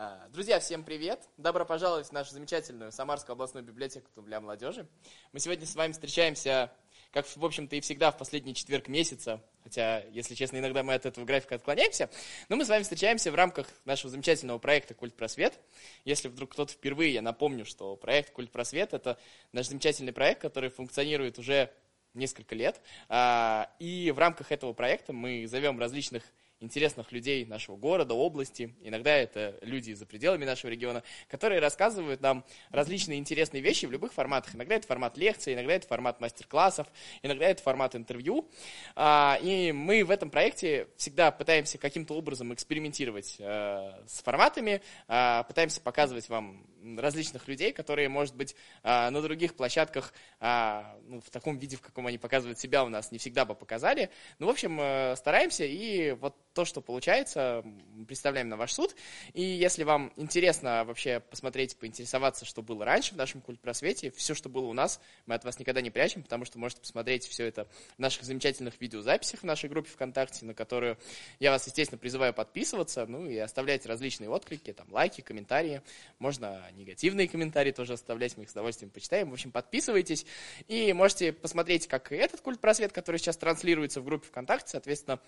А, друзья, всем привет! Добро пожаловать в нашу замечательную Самарскую областную библиотеку для молодежи. Мы сегодня с вами встречаемся, как, в общем-то, и всегда в последний четверг месяца, хотя, если честно, иногда мы от этого графика отклоняемся, но мы с вами встречаемся в рамках нашего замечательного проекта «Культ просвет». Если вдруг кто-то впервые, я напомню, что проект «Культ просвет» — это наш замечательный проект, который функционирует уже несколько лет, а, и в рамках этого проекта мы зовем различных интересных людей нашего города, области, иногда это люди за пределами нашего региона, которые рассказывают нам различные интересные вещи в любых форматах. Иногда это формат лекции, иногда это формат мастер-классов, иногда это формат интервью. А, и мы в этом проекте всегда пытаемся каким-то образом экспериментировать э, с форматами, а, пытаемся показывать вам различных людей, которые, может быть, а, на других площадках ну, в таком виде, в каком они показывают себя, у нас не всегда бы показали. Ну, в общем, э, стараемся, и вот то, что получается, представляем на ваш суд. И если вам интересно вообще посмотреть, поинтересоваться, что было раньше в нашем культпросвете, все, что было у нас, мы от вас никогда не прячем, потому что можете посмотреть все это в наших замечательных видеозаписях в нашей группе ВКонтакте, на которую я вас, естественно, призываю подписываться, ну и оставлять различные отклики, там, лайки, комментарии. Можно негативные комментарии тоже оставлять, мы их с удовольствием почитаем. В общем, подписывайтесь и можете посмотреть, как этот культпросвет, который сейчас транслируется в группе ВКонтакте, соответственно,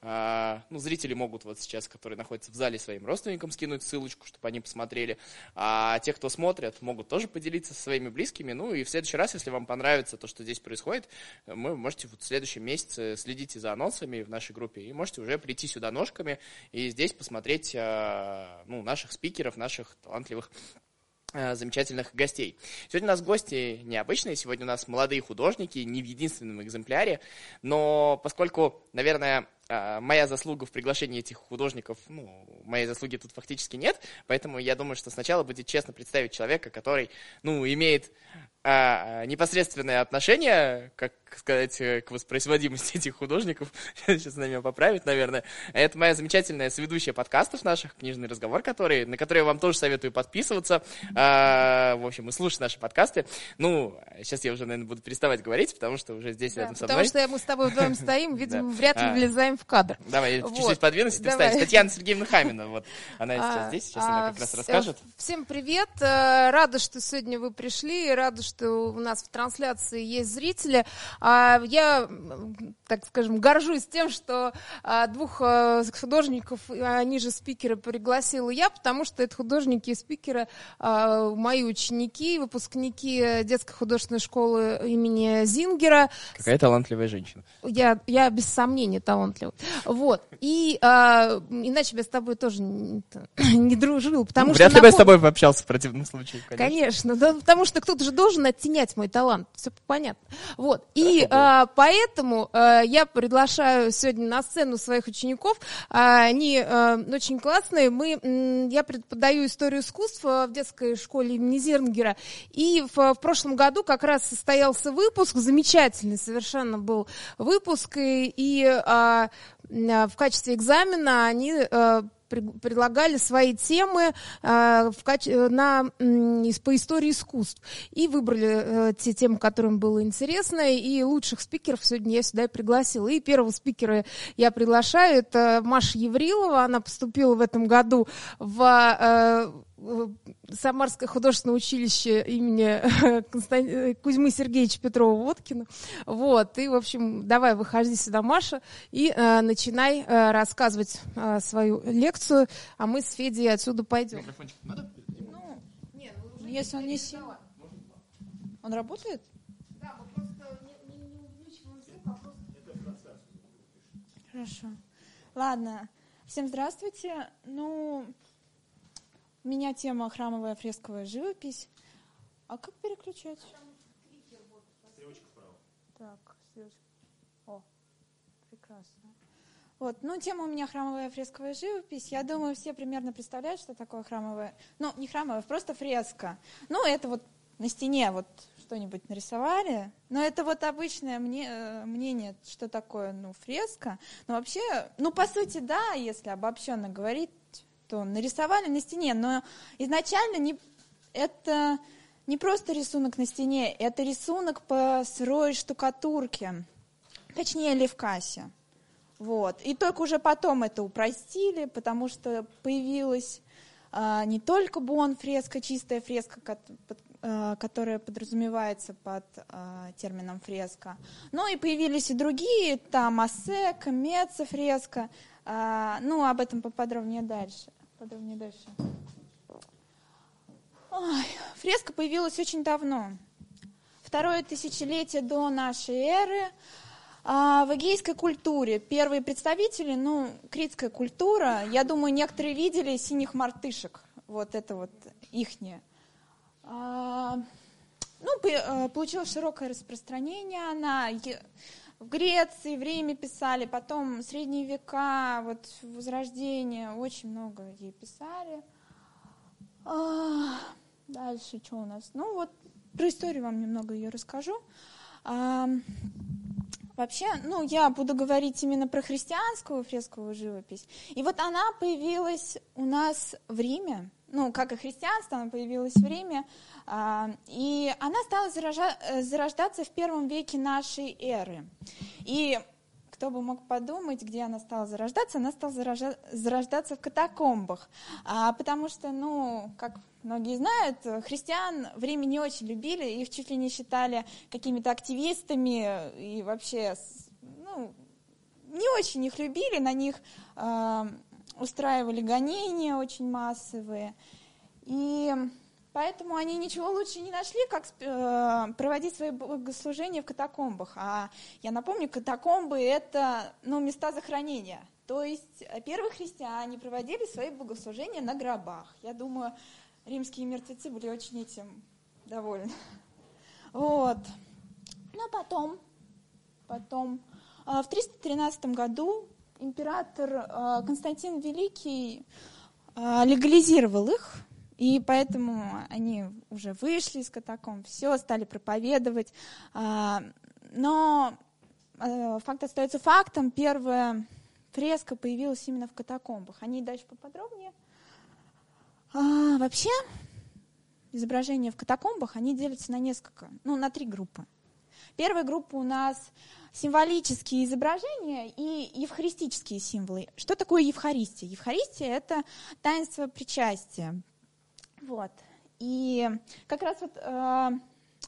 а, ну, зрители могут вот сейчас, которые находятся в зале, своим родственникам скинуть ссылочку, чтобы они посмотрели. А те, кто смотрят, могут тоже поделиться со своими близкими. Ну и в следующий раз, если вам понравится то, что здесь происходит, вы можете вот в следующем месяце следите за анонсами в нашей группе и можете уже прийти сюда ножками и здесь посмотреть а, ну, наших спикеров, наших талантливых а, замечательных гостей. Сегодня у нас гости необычные, сегодня у нас молодые художники, не в единственном экземпляре, но поскольку, наверное, моя заслуга в приглашении этих художников, ну, моей заслуги тут фактически нет, поэтому я думаю, что сначала будет честно представить человека, который, ну, имеет а, непосредственное отношение, как сказать, э, к воспроизводимости этих художников. Сейчас на меня поправить, наверное. Это моя замечательная соведущая подкастов наших, книжный разговор, который, на который я вам тоже советую подписываться. А, в общем, и слушать наши подкасты. Ну, сейчас я уже, наверное, буду переставать говорить, потому что уже здесь да, рядом со мной. Потому что мы с тобой вдвоем стоим, видимо, вряд ли а. влезаем в кадр. Давай, я чуть-чуть подвинусь и ты встань. Татьяна Сергеевна Хамина, вот. Она сейчас здесь, сейчас она как раз расскажет. Всем привет. Э, рада, что сегодня вы пришли, рада, что у нас в трансляции есть зрители. А я, так скажем, горжусь тем, что а, двух а, художников, они же спикеры, пригласила я, потому что это художники и спикеры мои ученики, выпускники детской художественной школы имени Зингера. Какая талантливая женщина. Я, я без сомнения талантливая. Вот. И а, иначе бы я с тобой тоже не, не дружил. Потому ну, что вряд ли бы я с тобой пообщался в противном случае, конечно. Конечно, да, потому что кто-то же должен оттенять мой талант, все понятно. Вот. И а, поэтому а, я приглашаю сегодня на сцену своих учеников. А, они а, очень классные. Мы, я преподаю историю искусства в детской школе имени Зернгера. И в, в прошлом году как раз состоялся выпуск, замечательный совершенно был выпуск. И, и а, в качестве экзамена они а, предлагали свои темы э, в каче- на, по истории искусств. И выбрали э, те темы, которым было интересно. И лучших спикеров сегодня я сюда и пригласила. И первого спикера я приглашаю. Это Маша Еврилова. Она поступила в этом году в э, Самарское художественное училище имени Констан... Кузьмы Сергеевича Петрова-Водкина. Вот, и, в общем, давай, выходи сюда, Маша, и э, начинай э, рассказывать э, свою лекцию, а мы с Федей отсюда пойдем. Ну, нет, ну, если он не сильно... Он работает? Да, мы просто не, не, не увеличиваем звук, а просто... Хорошо. Ладно. Всем здравствуйте. Ну, меня тема храмовая фресковая живопись. А как переключать? Стрелочка вправо. Так, стрелочка. О, прекрасно. Вот, ну, тема у меня храмовая фресковая живопись. Я думаю, все примерно представляют, что такое храмовая... Ну, не храмовая, просто фреска. Ну, это вот на стене вот что-нибудь нарисовали. Но это вот обычное мне, э, мнение, что такое, ну, фреска. Но вообще, ну, по сути, да, если обобщенно говорить, что нарисовали на стене, но изначально не, это не просто рисунок на стене, это рисунок по сырой штукатурке, точнее левкасе. Вот. И только уже потом это упростили, потому что появилась а, не только бон фреска, чистая фреска, а, которая подразумевается под а, термином фреска, но и появились и другие, там асека, меца фреска, ну, об этом поподробнее дальше. Подробнее дальше. Ой, фреска появилась очень давно. Второе тысячелетие до нашей эры – а в эгейской культуре первые представители, ну, критская культура, я думаю, некоторые видели синих мартышек, вот это вот ихнее. А, ну, э, получила широкое распространение она. В Греции, в Риме писали, потом средние века, вот Возрождение, очень много ей писали. А, дальше что у нас? Ну вот про историю вам немного ее расскажу. А, Вообще, ну, я буду говорить именно про христианскую фресковую живопись. И вот она появилась у нас в Риме, ну, как и христианство, она появилась в Риме, а, и она стала зарождаться в первом веке нашей эры. И кто бы мог подумать, где она стала зарождаться? Она стала зарождаться в катакомбах, а, потому что, ну, как многие знают, христиан в Риме не очень любили, их чуть ли не считали какими-то активистами и вообще, ну, не очень их любили, на них э, устраивали гонения очень массовые. И Поэтому они ничего лучше не нашли, как э, проводить свои богослужения в катакомбах. А я напомню, катакомбы – это ну, места захоронения. То есть первые христиане проводили свои богослужения на гробах. Я думаю, римские мертвецы были очень этим довольны. Вот. Ну а потом, потом, э, в 313 году император э, Константин Великий э, легализировал их – и поэтому они уже вышли из катакомб, все, стали проповедовать. А, но факт остается фактом. Первая фреска появилась именно в катакомбах. Они дальше поподробнее. А, вообще, изображения в катакомбах, они делятся на несколько, ну, на три группы. Первая группа у нас символические изображения и евхаристические символы. Что такое Евхаристия? Евхаристия – это таинство причастия. Вот. И как раз вот э,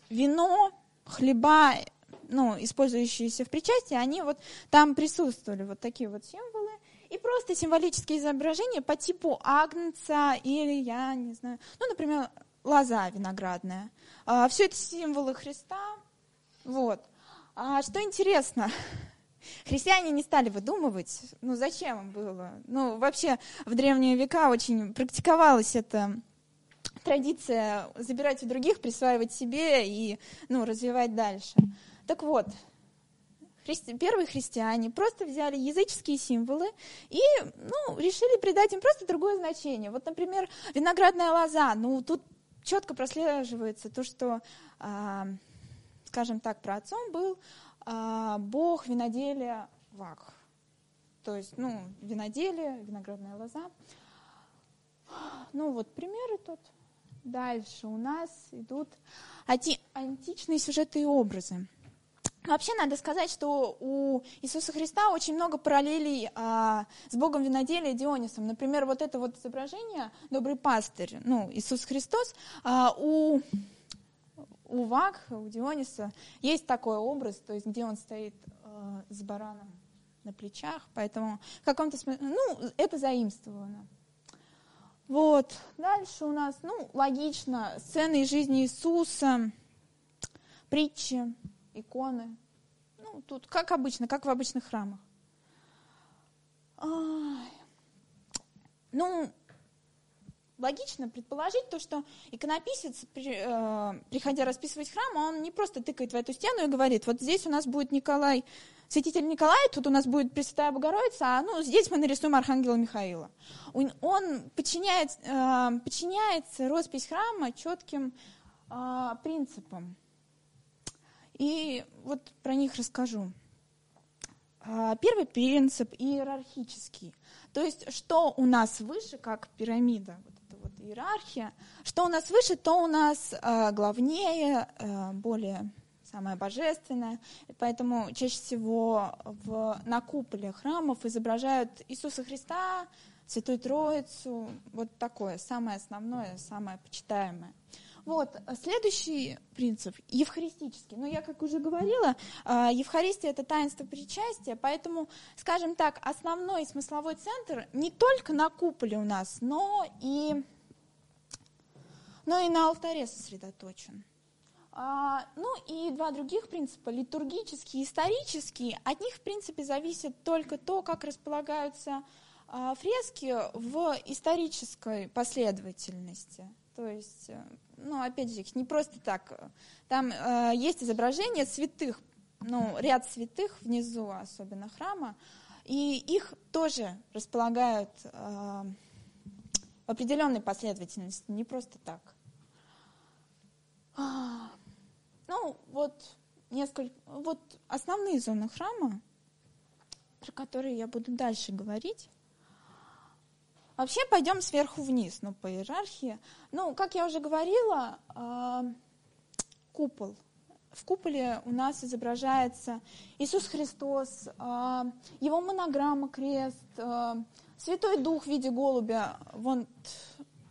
вино, хлеба, ну, использующиеся в причастии, они вот там присутствовали, вот такие вот символы. И просто символические изображения по типу агнца или, я не знаю, ну, например, лоза виноградная. А, все это символы Христа. Вот. А что интересно, Христиане не стали выдумывать, ну зачем было? Ну вообще в древние века очень практиковалось это традиция забирать у других, присваивать себе и ну, развивать дальше. Так вот, первые христиане просто взяли языческие символы и ну, решили придать им просто другое значение. Вот, например, виноградная лоза. Ну, тут четко прослеживается то, что, а, скажем так, про отцом был а, бог виноделия Вак. То есть, ну, виноделие, виноградная лоза. Ну, вот примеры тут. Дальше у нас идут античные сюжеты и образы. Вообще надо сказать, что у Иисуса Христа очень много параллелей а, с Богом виноделия Дионисом. Например, вот это вот изображение «Добрый пастырь», ну, Иисус Христос, а, у, у Вак, у Диониса есть такой образ, то есть где он стоит а, с бараном на плечах, поэтому в каком-то смысле, ну, это заимствовано. Вот. Дальше у нас, ну, логично, сцены из жизни Иисуса, притчи, иконы. Ну, тут как обычно, как в обычных храмах. Ну, логично предположить то, что иконописец, э, приходя расписывать храм, он не просто тыкает в эту стену и говорит, вот здесь у нас будет Николай святитель Николай, тут у нас будет Пресвятая Богородица, а ну, здесь мы нарисуем Архангела Михаила. Он, он подчиняет, э, подчиняется роспись храма четким э, принципам. И вот про них расскажу. Э, первый принцип иерархический. То есть, что у нас выше, как пирамида, иерархия, что у нас выше, то у нас э, главнее, э, более самое божественное. Поэтому чаще всего в, на куполе храмов изображают Иисуса Христа Святую Троицу, вот такое, самое основное, самое почитаемое. Вот, следующий принцип, евхаристический. Ну, я, как уже говорила, а, Евхаристия – это таинство причастия, поэтому, скажем так, основной смысловой центр не только на куполе у нас, но и, но и на алтаре сосредоточен. А, ну и два других принципа, литургический и исторический, от них, в принципе, зависит только то, как располагаются а, фрески в исторической последовательности. То есть, э, ну, опять же, не просто так. Там э, есть изображение святых, ну, ряд святых внизу, особенно храма, и их тоже располагают э, в определенной последовательности, не просто так. А, ну, вот несколько, вот основные зоны храма, про которые я буду дальше говорить. Вообще пойдем сверху вниз, ну, по иерархии. Ну, как я уже говорила, э, купол. В куполе у нас изображается Иисус Христос, э, его монограмма, крест, Святой Дух в виде голубя. Вон,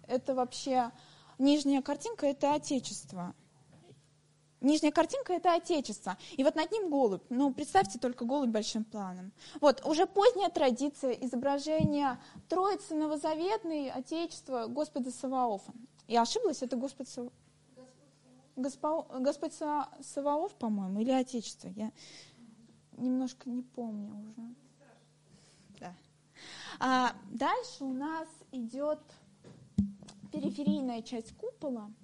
это вообще нижняя картинка, это Отечество. Нижняя картинка – это Отечество. И вот над ним голубь. Ну, представьте только голубь большим планом. Вот, уже поздняя традиция изображения Троицы Новозаветной, Отечества, Господа Саваофа. Я ошиблась? Это Господь Саваоф? Госпо... Господь Саваоф, по-моему, или Отечество? Я немножко не помню уже. Да. А дальше у нас идет периферийная часть купола –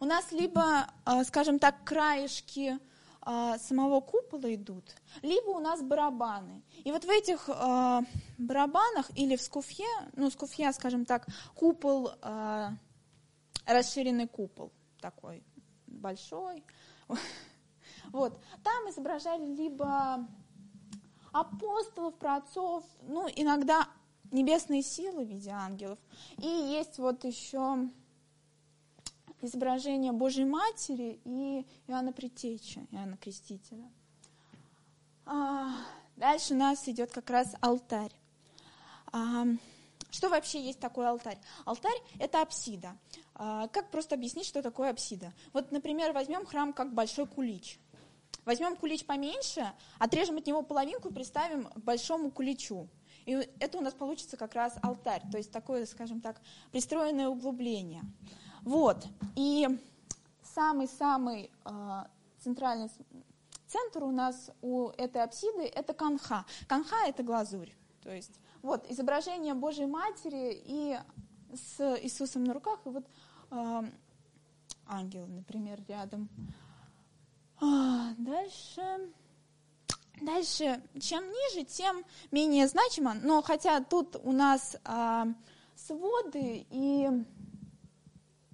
у нас либо, а, скажем так, краешки а, самого купола идут, либо у нас барабаны. И вот в этих а, барабанах или в скуфье, ну, скуфья, скажем так, купол, расширенный купол такой большой. Вот. Там изображали либо апостолов, праотцов, ну, иногда небесные силы в виде ангелов. И есть вот еще изображение Божьей Матери и Иоанна Предтечи, Иоанна Крестителя. А, дальше у нас идет как раз алтарь. А, что вообще есть такой алтарь? Алтарь – это апсида. А, как просто объяснить, что такое апсида? Вот, например, возьмем храм как большой кулич. Возьмем кулич поменьше, отрежем от него половинку и приставим к большому куличу. И это у нас получится как раз алтарь, то есть такое, скажем так, пристроенное углубление. Вот. И самый-самый э, центральный центр у нас у этой апсиды – это канха. Канха – это глазурь. То есть вот изображение Божьей Матери и с Иисусом на руках, и вот э, ангел, например, рядом. А, дальше. Дальше, чем ниже, тем менее значимо, но хотя тут у нас а, своды и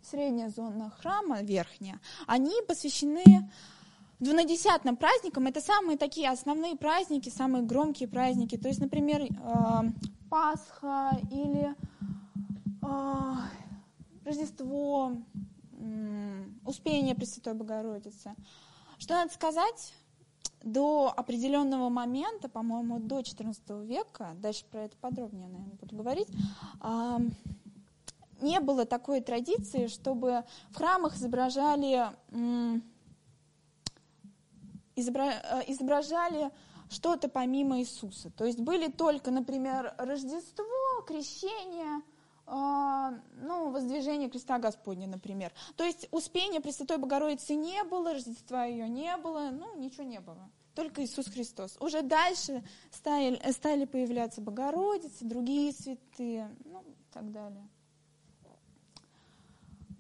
средняя зона храма, верхняя, они посвящены двунадесятным праздникам. Это самые такие основные праздники, самые громкие праздники. То есть, например, э, Пасха или э, Рождество, Успение Пресвятой Богородицы. Что надо сказать? До определенного момента, по-моему, до XIV века, дальше про это подробнее, наверное, буду говорить, не было такой традиции, чтобы в храмах изображали, изобра, э, изображали что-то помимо Иисуса. То есть были только, например, Рождество, крещение, ну, воздвижение креста Господня, например. То есть Успения Пресвятой Богородицы не было, Рождества ее не было, ну, ничего не было. Только Иисус Христос. Уже дальше стали, стали появляться Богородицы, другие святые, ну, и так далее.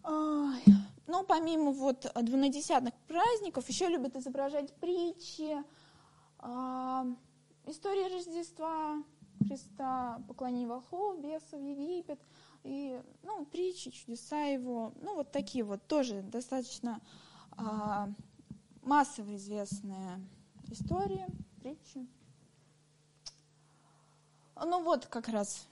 Ну, помимо вот двунадесятных праздников, еще любят изображать притчи, а, истории Рождества Христа, поклонение волхов, бесов, Египет, и, ну, притчи, чудеса его, ну, вот такие вот тоже достаточно а, массово известные истории, притчи. Ну, вот как раз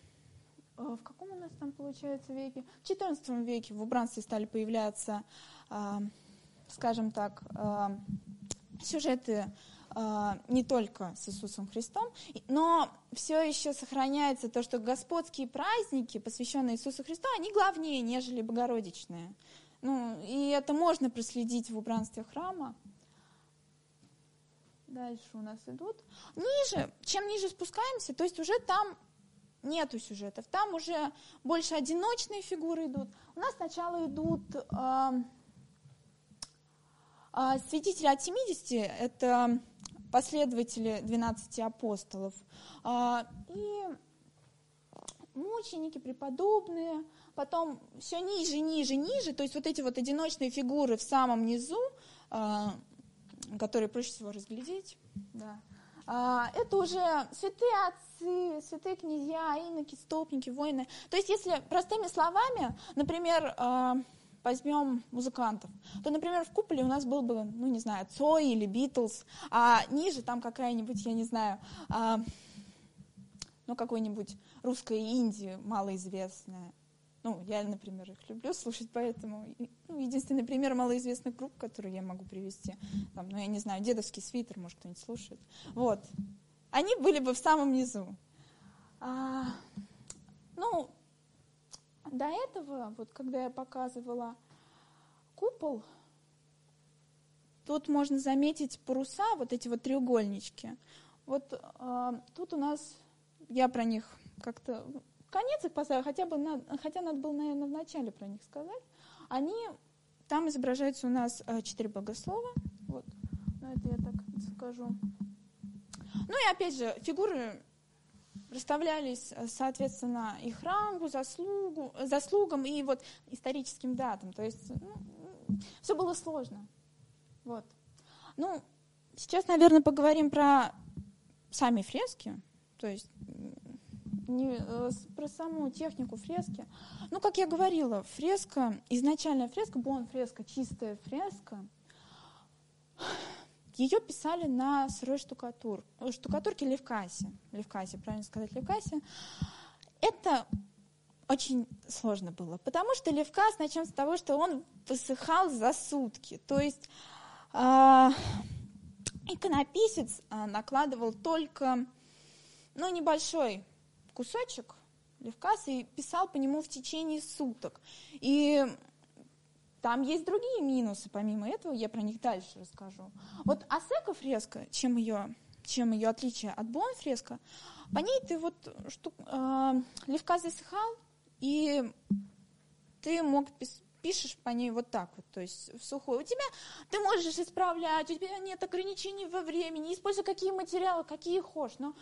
Э, в каком у нас там получается веке? В XIV веке в убранстве стали появляться, э, скажем так, э, сюжеты не только с Иисусом Христом, но все еще сохраняется то, что господские праздники, посвященные Иисусу Христу, они главнее, нежели богородичные. Ну, и это можно проследить в убранстве храма. Дальше у нас идут. Ниже, чем ниже спускаемся, то есть уже там нету сюжетов, там уже больше одиночные фигуры идут. У нас сначала идут э, э, святители от 70, это последователи 12 апостолов, э, и мученики, преподобные, потом все ниже, ниже, ниже, то есть вот эти вот одиночные фигуры в самом низу, э, которые проще всего разглядеть, да. А, это уже святые отцы, святые князья, иноки, стопники, воины. То есть, если простыми словами, например, а, возьмем музыкантов, то, например, в куполе у нас был бы, ну, не знаю, Цой или Битлз, а ниже там какая-нибудь, я не знаю, а, ну, какой-нибудь русская Индия малоизвестная, ну, я, например, их люблю слушать, поэтому ну, единственный пример малоизвестных групп, который я могу привести, там, ну, я не знаю, дедовский свитер, может, кто-нибудь слушает. Вот. Они были бы в самом низу. А, ну, до этого, вот когда я показывала купол, тут можно заметить паруса, вот эти вот треугольнички. Вот а, тут у нас, я про них как-то конец их поставил, хотя, бы надо, хотя надо было, наверное, вначале про них сказать. Они, там изображаются у нас э, четыре богослова. Вот, ну это я так скажу. Ну и опять же, фигуры расставлялись, э, соответственно, их рангу, заслугу, заслугам и вот историческим датам. То есть ну, все было сложно. Вот. Ну, сейчас, наверное, поговорим про сами фрески. То есть не, э, про саму технику фрески. Ну, как я говорила, фреска, изначальная фреска, бон фреска, чистая фреска, ее писали на сырой штукатур, э, штукатурке левкасе. Левкасе, правильно сказать, левкасе. Это очень сложно было, потому что левкас, начнем с того, что он высыхал за сутки. То есть э, иконописец э, накладывал только ну, небольшой кусочек левкаса и писал по нему в течение суток. И там есть другие минусы, помимо этого, я про них дальше расскажу. Вот Асека фреска, чем ее, чем ее отличие от Бон фреска, по ней ты вот что, э, левкас засыхал, и ты мог пишешь по ней вот так вот, то есть в сухую. У тебя, ты можешь исправлять, у тебя нет ограничений во времени, используй какие материалы, какие хочешь, но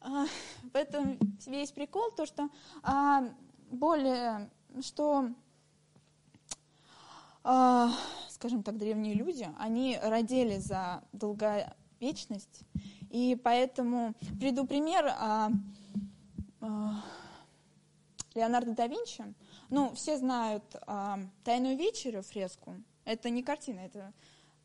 а, в этом весь прикол, то, что а, более, что, а, скажем так, древние люди, они родили за долговечность, и поэтому приду пример Леонардо да Винчи. Ну, все знают «Тайную вечерю» фреску. Это не картина, это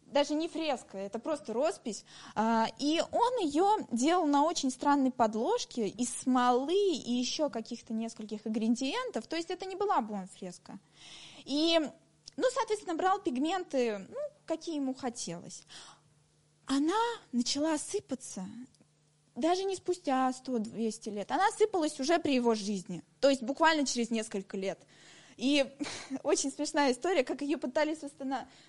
даже не фреска, это просто роспись. А, и он ее делал на очень странной подложке из смолы и еще каких-то нескольких ингредиентов. То есть это не была бон-фреска. И, ну, соответственно, брал пигменты, ну, какие ему хотелось. Она начала сыпаться даже не спустя 100-200 лет. Она сыпалась уже при его жизни. То есть буквально через несколько лет. И очень смешная история, как ее пытались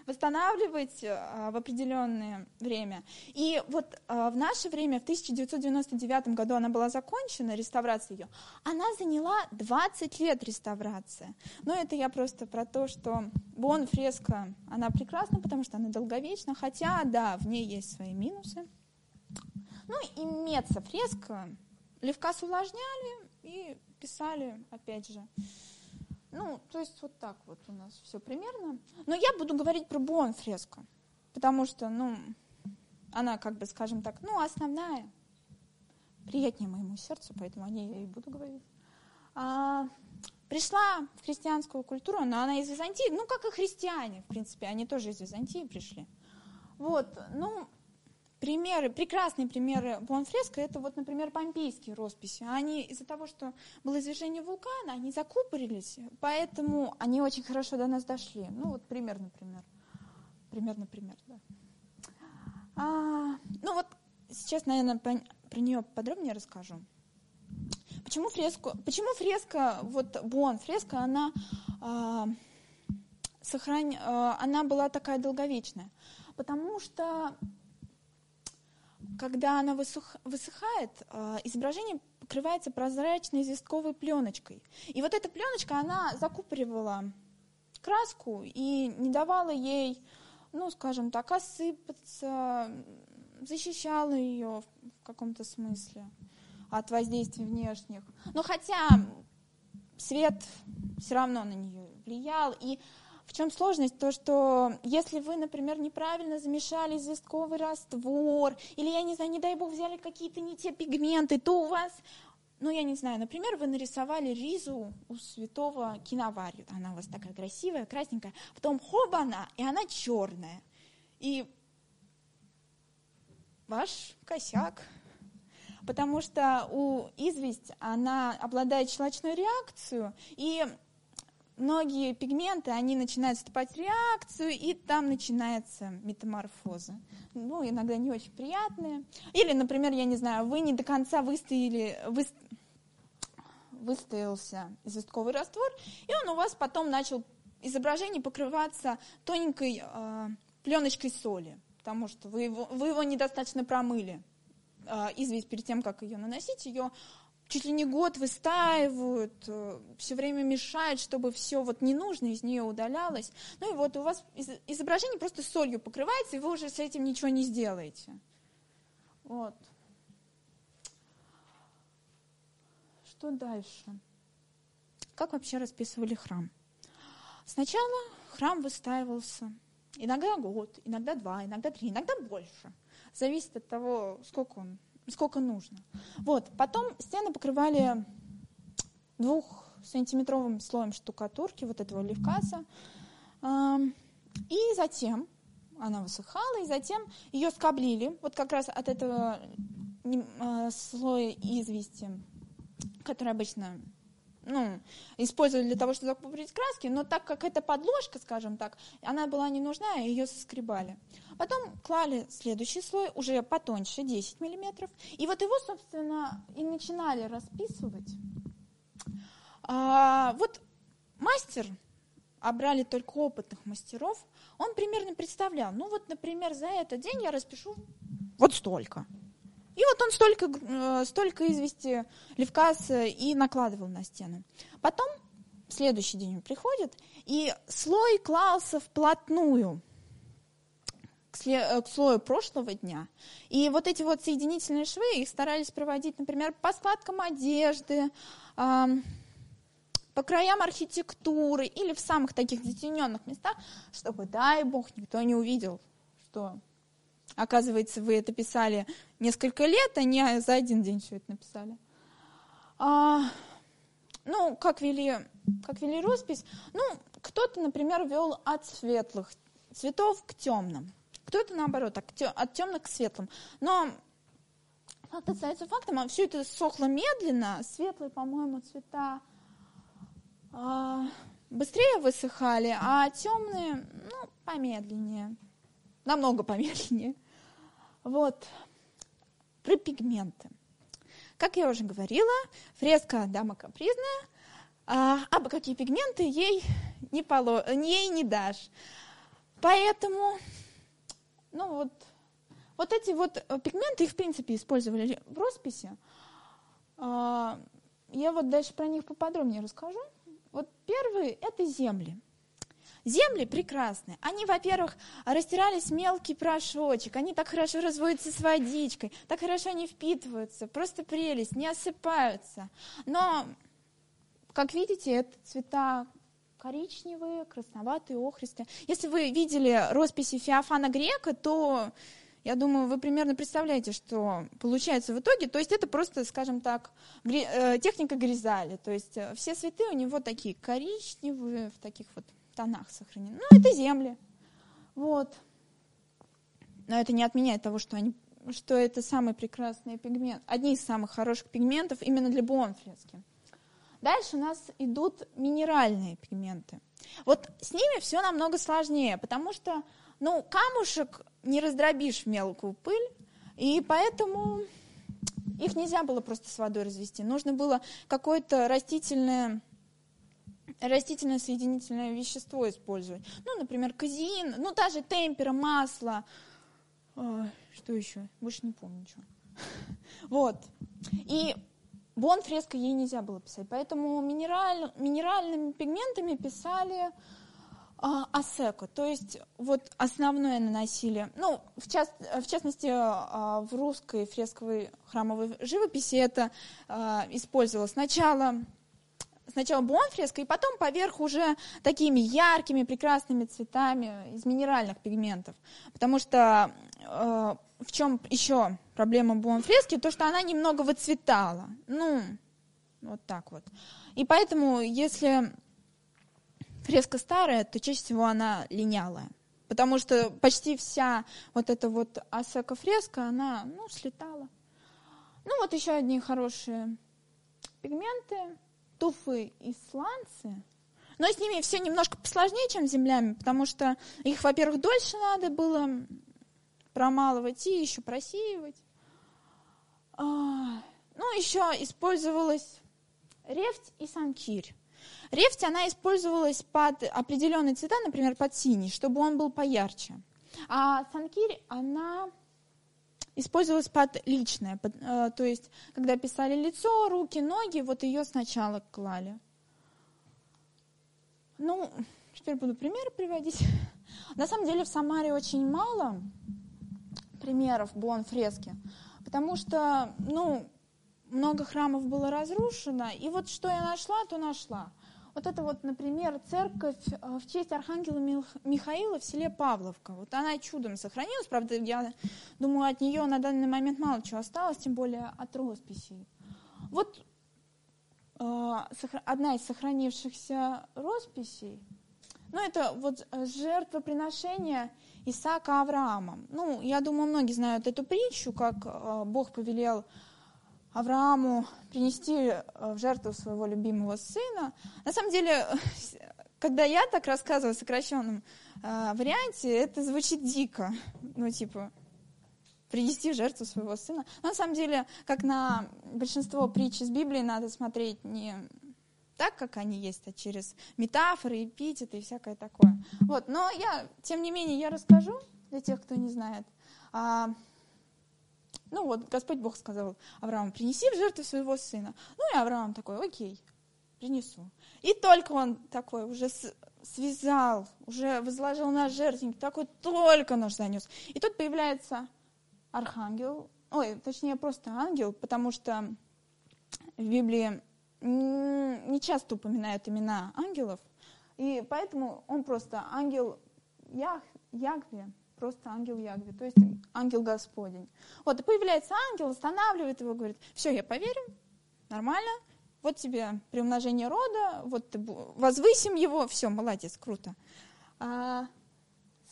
восстанавливать а, в определенное время. И вот а, в наше время, в 1999 году она была закончена, реставрация ее. Она заняла 20 лет реставрация. Но это я просто про то, что Бон фреска, она прекрасна, потому что она долговечна, хотя, да, в ней есть свои минусы. Ну и Меца фреска, Левкас увлажняли и писали, опять же, ну, то есть вот так вот у нас все примерно. Но я буду говорить про Буон фреску, потому что, ну, она, как бы, скажем так, ну, основная, приятнее моему сердцу, поэтому о ней я и буду говорить. А, пришла в христианскую культуру, но она из Византии, ну, как и христиане, в принципе, они тоже из Византии пришли. Вот, ну, примеры, прекрасные примеры Буанфреска, это вот, например, помпейские росписи. Они из-за того, что было извержение вулкана, они закупорились, поэтому они очень хорошо до нас дошли. Ну, вот пример, например. Пример, например, да. А, ну вот, сейчас, наверное, про, про нее подробнее расскажу. Почему фреску, почему фреска, вот Буон фреска, она, э, сохран, э, она была такая долговечная? Потому что когда она высух, высыхает, э, изображение покрывается прозрачной известковой пленочкой. И вот эта пленочка, она закупоривала краску и не давала ей, ну, скажем так, осыпаться, защищала ее в каком-то смысле от воздействий внешних. Но хотя свет все равно на нее влиял. И в чем сложность? То, что если вы, например, неправильно замешали известковый раствор, или, я не знаю, не дай бог, взяли какие-то не те пигменты, то у вас, ну, я не знаю, например, вы нарисовали ризу у святого киноварью. Она у вас такая красивая, красненькая. Потом хоба она, и она черная. И ваш косяк – потому что у известь, она обладает щелочной реакцией, и многие пигменты, они начинают вступать в реакцию, и там начинается метаморфоза. Ну, иногда не очень приятные. Или, например, я не знаю, вы не до конца выстояли, вы, выстоялся известковый раствор, и он у вас потом начал изображение покрываться тоненькой э, пленочкой соли, потому что вы его, вы его недостаточно промыли. А, известь перед тем, как ее наносить, ее чуть ли не год выстаивают, э, все время мешают, чтобы все вот ненужное из нее удалялось. Ну и вот у вас изображение просто солью покрывается, и вы уже с этим ничего не сделаете. Вот. Что дальше? Как вообще расписывали храм? Сначала храм выстаивался иногда год, иногда два, иногда три, иногда больше – зависит от того, сколько, он, сколько нужно. Вот. Потом стены покрывали двухсантиметровым слоем штукатурки, вот этого левкаса. И затем она высыхала, и затем ее скоблили, вот как раз от этого а, слоя извести, который обычно ну, использовали для того, чтобы закупорить краски, но так как это подложка, скажем так, она была не нужна, ее соскребали. Потом клали следующий слой, уже потоньше, 10 миллиметров, и вот его, собственно, и начинали расписывать. А, вот мастер, а только опытных мастеров, он примерно представлял, ну вот, например, за этот день я распишу вот столько. И вот он столько, э, столько извести левкаса и накладывал на стену. Потом, следующий день он приходит, и слой клался вплотную к, э, к слою прошлого дня. И вот эти вот соединительные швы, их старались проводить, например, по складкам одежды, по краям архитектуры или в самых таких затененных местах, чтобы, дай бог, никто не увидел, что Оказывается, вы это писали несколько лет, а не за один день все это написали. А, ну, как вели, как вели роспись? Ну, кто-то, например, вел от светлых цветов к темным. Кто-то, наоборот, от темных к светлым. Но факт остается фактом, а все это сохло медленно. Светлые, по-моему, цвета а, быстрее высыхали, а темные, ну, помедленнее. Намного помедленнее. Вот. Про пигменты. Как я уже говорила, фреска «Дама капризная», а, а какие пигменты ей не, поло, ей не дашь. Поэтому, ну вот, вот эти вот э, пигменты, их, в принципе, использовали в росписи. А, я вот дальше про них поподробнее расскажу. Вот первые – это земли. Земли прекрасные. Они, во-первых, растирались мелкий порошочек, они так хорошо разводятся с водичкой, так хорошо они впитываются, просто прелесть, не осыпаются. Но, как видите, это цвета коричневые, красноватые, охристые. Если вы видели росписи Феофана Грека, то я думаю, вы примерно представляете, что получается в итоге. То есть это просто, скажем так, э, техника гризали. То есть э, все цветы у него такие коричневые, в таких вот тонах сохранены. Ну, это земли. Вот. Но это не отменяет того, что, они, что это самый прекрасный пигмент, одни из самых хороших пигментов именно для буонфрески. Дальше у нас идут минеральные пигменты. Вот с ними все намного сложнее, потому что ну, камушек не раздробишь в мелкую пыль, И поэтому их нельзя было просто с водой развести. Нужно было какое-то растительное растительное соединительное вещество использовать. Ну, например, казеин, ну, даже темпера, масло. А, что еще? Больше не помню ничего. Вот. И бон фреска ей нельзя было писать. Поэтому минераль, минеральными пигментами писали а, асеко, то есть вот основное наносили, ну, в, част, в частности, а, в русской фресковой храмовой живописи это а, использовалось. Сначала, сначала буон фреска, и потом поверх уже такими яркими, прекрасными цветами из минеральных пигментов, потому что в чем еще проблема буон фрески, то, что она немного выцветала, ну, вот так вот. И поэтому, если фреска старая, то чаще всего она линялая. Потому что почти вся вот эта вот асека фреска, она, ну, слетала. Ну, вот еще одни хорошие пигменты, туфы и сланцы. Но с ними все немножко посложнее, чем с землями, потому что их, во-первых, дольше надо было промалывать и еще просеивать. А, ну, еще использовалась рефть и санкирь. Рефть, она использовалась под определенные цвета, например, под синий, чтобы он был поярче. А санкирь, она использовалась под личное, под, э, то есть, когда писали лицо, руки, ноги, вот ее сначала клали. Ну, теперь буду примеры приводить. На самом деле в Самаре очень мало примеров бон фрески, потому что, ну, много храмов было разрушено, и вот что я нашла, то нашла. Вот это вот, например, церковь э, в честь архангела Михаила в селе Павловка. Вот она чудом сохранилась, правда, я думаю, от нее на данный момент мало чего осталось, тем более от росписей. Вот э, одна из сохранившихся росписей, ну, это вот жертвоприношение Исаака Авраамом. Ну, я думаю, многие знают эту притчу, как э, Бог повелел Аврааму принести э, в жертву своего любимого сына. На самом деле, когда я так рассказываю в сокращенном э, варианте, это звучит дико. Ну, типа, принести в жертву своего сына. Но на самом деле, как на большинство притч из Библии, надо смотреть не так, как они есть, а через метафоры, эпитеты и всякое такое. Вот, но я, тем не менее, я расскажу для тех, кто не знает. А, ну вот, Господь Бог сказал Аврааму, принеси в жертву своего сына. Ну и Авраам такой, окей, принесу. И только он такой уже связал, уже возложил на жертвенник, такой только нож занес. И тут появляется архангел, ой, точнее просто ангел, потому что в Библии не часто упоминают имена ангелов, и поэтому он просто ангел Ях, Ягве, просто ангел Ягве, то есть ангел Господень. Вот, и появляется ангел, останавливает его, говорит, все, я поверю, нормально, вот тебе приумножение рода, вот ты, возвысим его, все, молодец, круто. А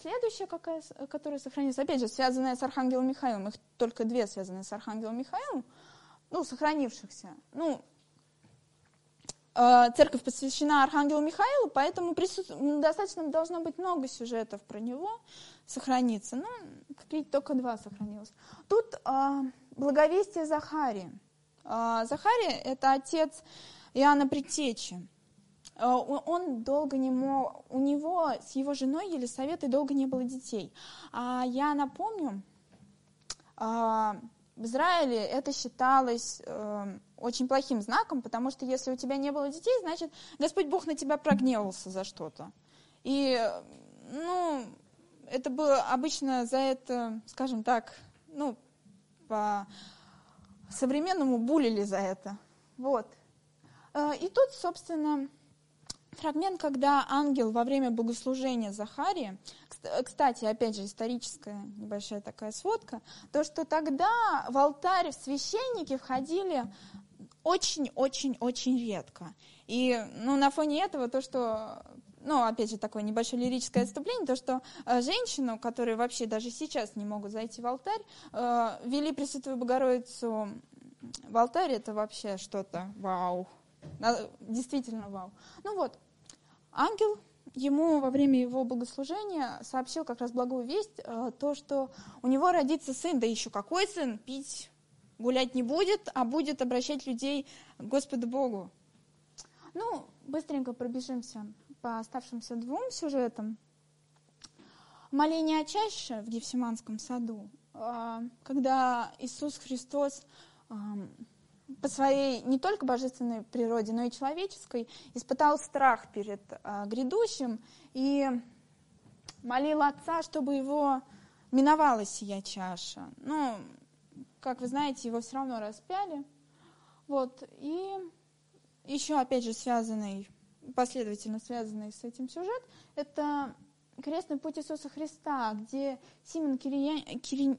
следующая, какая, которая сохранилась, опять же, связанная с Архангелом Михаилом, их только две связанные с Архангелом Михаилом, ну, сохранившихся. Ну, церковь посвящена Архангелу Михаилу, поэтому присут... достаточно должно быть много сюжетов про него сохраниться. Ну, как видите, только два сохранилось. Тут э, благовестие Захарии. Э, Захария – это отец Иоанна Предтечи. Э, он долго не мог, у него с его женой Елисаветой долго не было детей. А я напомню, э, в Израиле это считалось э, очень плохим знаком, потому что если у тебя не было детей, значит, Господь Бог на тебя прогневался за что-то. И, ну, это было обычно за это, скажем так, ну, по современному булили за это. Вот. Э, и тут, собственно, фрагмент, когда ангел во время богослужения Захарии, кстати, опять же, историческая небольшая такая сводка, то, что тогда в алтарь в священники входили очень-очень-очень редко. И ну, на фоне этого то, что ну, опять же, такое небольшое лирическое отступление, то, что э, женщину, которые вообще даже сейчас не могут зайти в алтарь, э, вели Пресвятую Богородицу в алтарь, это вообще что-то вау. Действительно вау. Ну вот, ангел ему во время его богослужения сообщил как раз благую весть, э, то, что у него родится сын, да еще какой сын, пить, гулять не будет, а будет обращать людей к Господу Богу. Ну, быстренько пробежимся по оставшимся двум сюжетам. Моление о чаше в Гефсиманском саду, э, когда Иисус Христос по своей не только божественной природе, но и человеческой, испытал страх перед а, грядущим и молил Отца, чтобы его миновала сия чаша. Ну, как вы знаете, его все равно распяли. Вот, и еще, опять же, связанный, последовательно связанный с этим сюжет, это крестный путь Иисуса Христа, где Симон Кирия... Кири...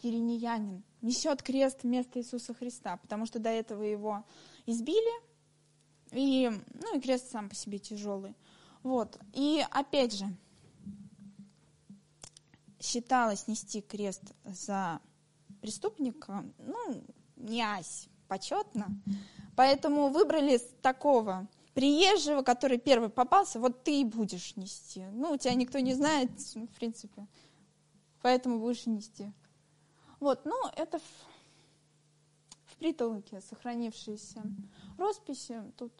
Кириньянин несет крест вместо Иисуса Христа, потому что до этого его избили, и, ну, и крест сам по себе тяжелый. Вот. И опять же, считалось нести крест за преступника, ну, не ась, почетно. Поэтому выбрали такого приезжего, который первый попался, вот ты и будешь нести. Ну, тебя никто не знает, в принципе, поэтому будешь нести. Вот, ну, это в, в притолоке сохранившиеся росписи. Тут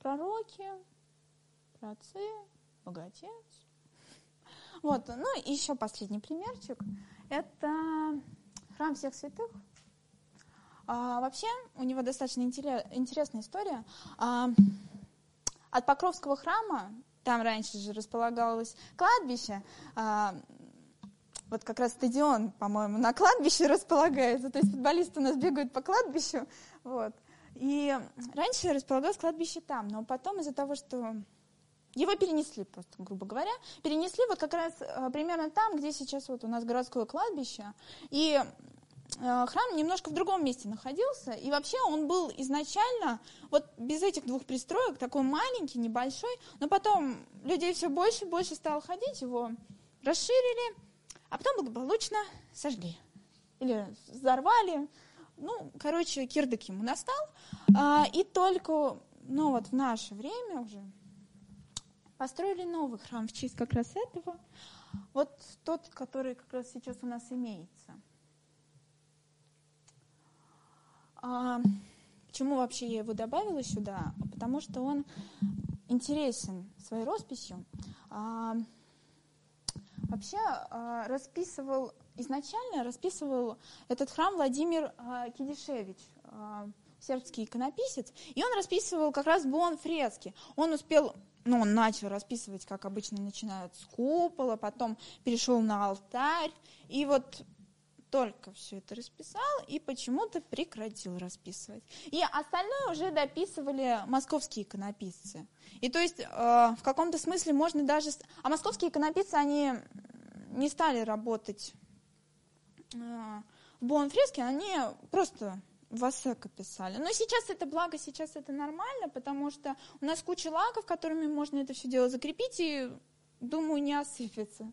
пророки, праотцы, богатец. Вот, ну, и еще последний примерчик. Это храм всех святых. А, вообще, у него достаточно интересная история. А, от Покровского храма, там раньше же располагалось кладбище, а, вот как раз стадион, по-моему, на кладбище располагается, то есть футболисты у нас бегают по кладбищу, вот. И раньше располагалось кладбище там, но потом из-за того, что его перенесли просто, грубо говоря, перенесли вот как раз э, примерно там, где сейчас вот у нас городское кладбище, и э, храм немножко в другом месте находился, и вообще он был изначально вот без этих двух пристроек, такой маленький, небольшой, но потом людей все больше и больше стало ходить, его расширили, а потом благополучно сожгли. Или взорвали. Ну, короче, кирдык ему настал. А, и только, ну вот в наше время уже построили новый храм в честь как раз этого. Вот тот, который как раз сейчас у нас имеется. А, почему вообще я его добавила сюда? Потому что он интересен своей росписью. А, Вообще а, расписывал, изначально расписывал этот храм Владимир а, Кидишевич, а, сербский иконописец, и он расписывал как раз бон фрески. Он успел, ну, он начал расписывать, как обычно начинают с купола, потом перешел на алтарь, и вот только все это расписал и почему-то прекратил расписывать. И остальное уже дописывали московские иконописцы. И то есть э, в каком-то смысле можно даже... А московские иконописцы, они не стали работать э, в Буонфреске, они просто в Асека писали. Но сейчас это благо, сейчас это нормально, потому что у нас куча лаков, которыми можно это все дело закрепить, и, думаю, не осыпется.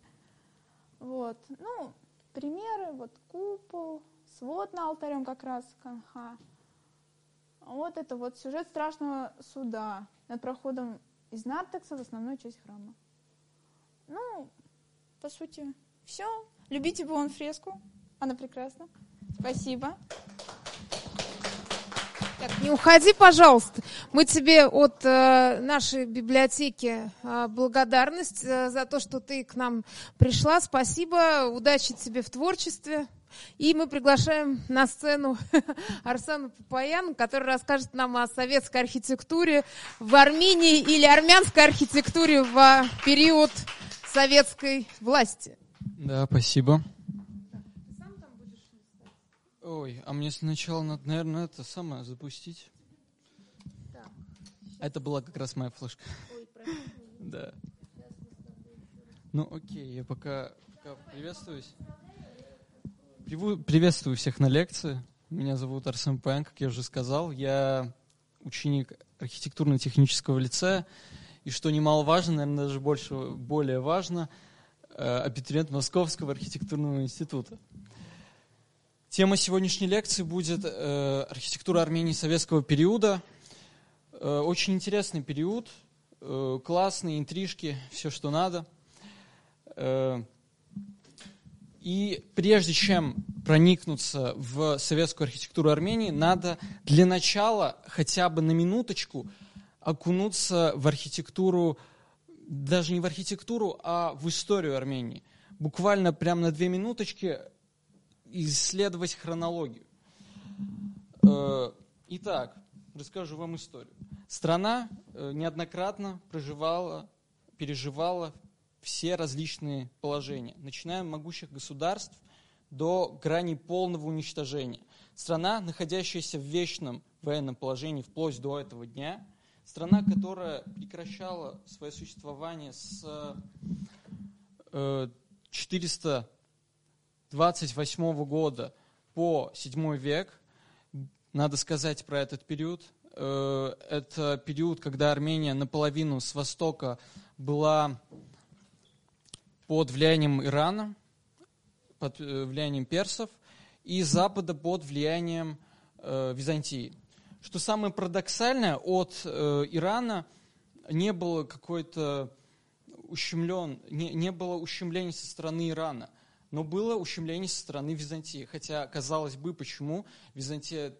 Вот. Ну, примеры, вот купол, свод на алтарем как раз канха. Вот это вот сюжет страшного суда над проходом из Нартекса в основную часть храма. Ну, по сути, все. Любите Буон фреску. Она прекрасна. Спасибо. Так, не уходи, пожалуйста. Мы тебе от э, нашей библиотеки э, благодарность э, за то, что ты к нам пришла. Спасибо. Удачи тебе в творчестве. И мы приглашаем на сцену Арсану Папаян, который расскажет нам о советской архитектуре в Армении или армянской архитектуре в период советской власти. Да, спасибо. Ой, а мне сначала надо, наверное, это самое запустить. Так. Это была как раз моя флешка. Ой, Да. Ну, окей, я пока, пока приветствуюсь. Приветствую всех на лекции. Меня зовут Арсен Паян, как я уже сказал. Я ученик архитектурно-технического лицея. И что немаловажно, наверное, даже больше, более важно, э, абитуриент Московского архитектурного института. Тема сегодняшней лекции будет э, архитектура Армении советского периода. Э, очень интересный период. э, классные интрижки, все, что надо. Э, и прежде чем проникнуться в советскую архитектуру Армении, надо для начала хотя бы на минуточку окунуться в архитектуру, даже не в архитектуру, а в историю Армении. Буквально прямо на две минуточки исследовать хронологию. Э, итак, расскажу вам историю. Страна э, неоднократно проживала, переживала все различные положения, начиная от могущих государств до грани полного уничтожения. Страна, находящаяся в вечном военном положении вплоть до этого дня, страна, которая прекращала свое существование с э, 400 28 года по 7 век, надо сказать про этот период, э, это период, когда Армения наполовину с востока была под влиянием Ирана, под э, влиянием персов, и с запада под влиянием э, Византии. Что самое парадоксальное, от Ирана не было какой-то ущемлен, не, не было ущемления со стороны Ирана но было ущемление со стороны Византии. Хотя, казалось бы, почему? Византия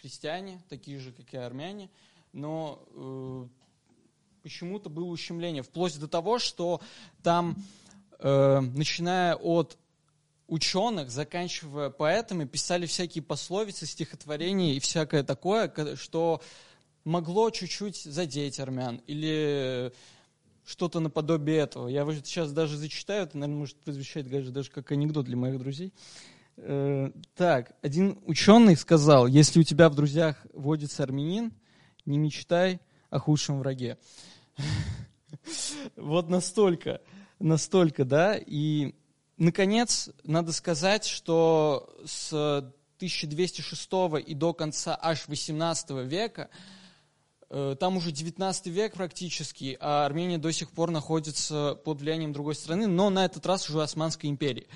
христиане, такие же, как и армяне, но э, почему-то было ущемление, вплоть до того, что там э, начиная от ученых, заканчивая поэтами, писали всякие пословицы, стихотворения и всякое такое, что могло чуть-чуть задеть армян. Или что-то наподобие этого. Я сейчас даже зачитаю, это, наверное, может прозвучать даже, даже как анекдот для моих друзей. Э, так, один ученый сказал, если у тебя в друзьях водится армянин, не мечтай о худшем враге. Вот настолько настолько, да, и, наконец, надо сказать, что с 1206 и до конца аж 18 века, там уже 19 век практически, а Армения до сих пор находится под влиянием другой страны, но на этот раз уже Османской империи.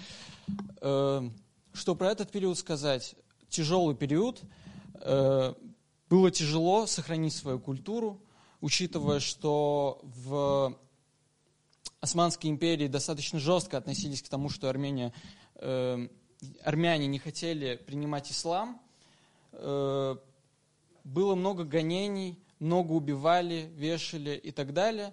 Э, что про этот период сказать? Тяжелый период. Э, было тяжело сохранить свою культуру, учитывая, что в Османской империи достаточно жестко относились к тому, что Армения, э, армяне не хотели принимать ислам. Э, было много гонений, много убивали, вешали и так далее.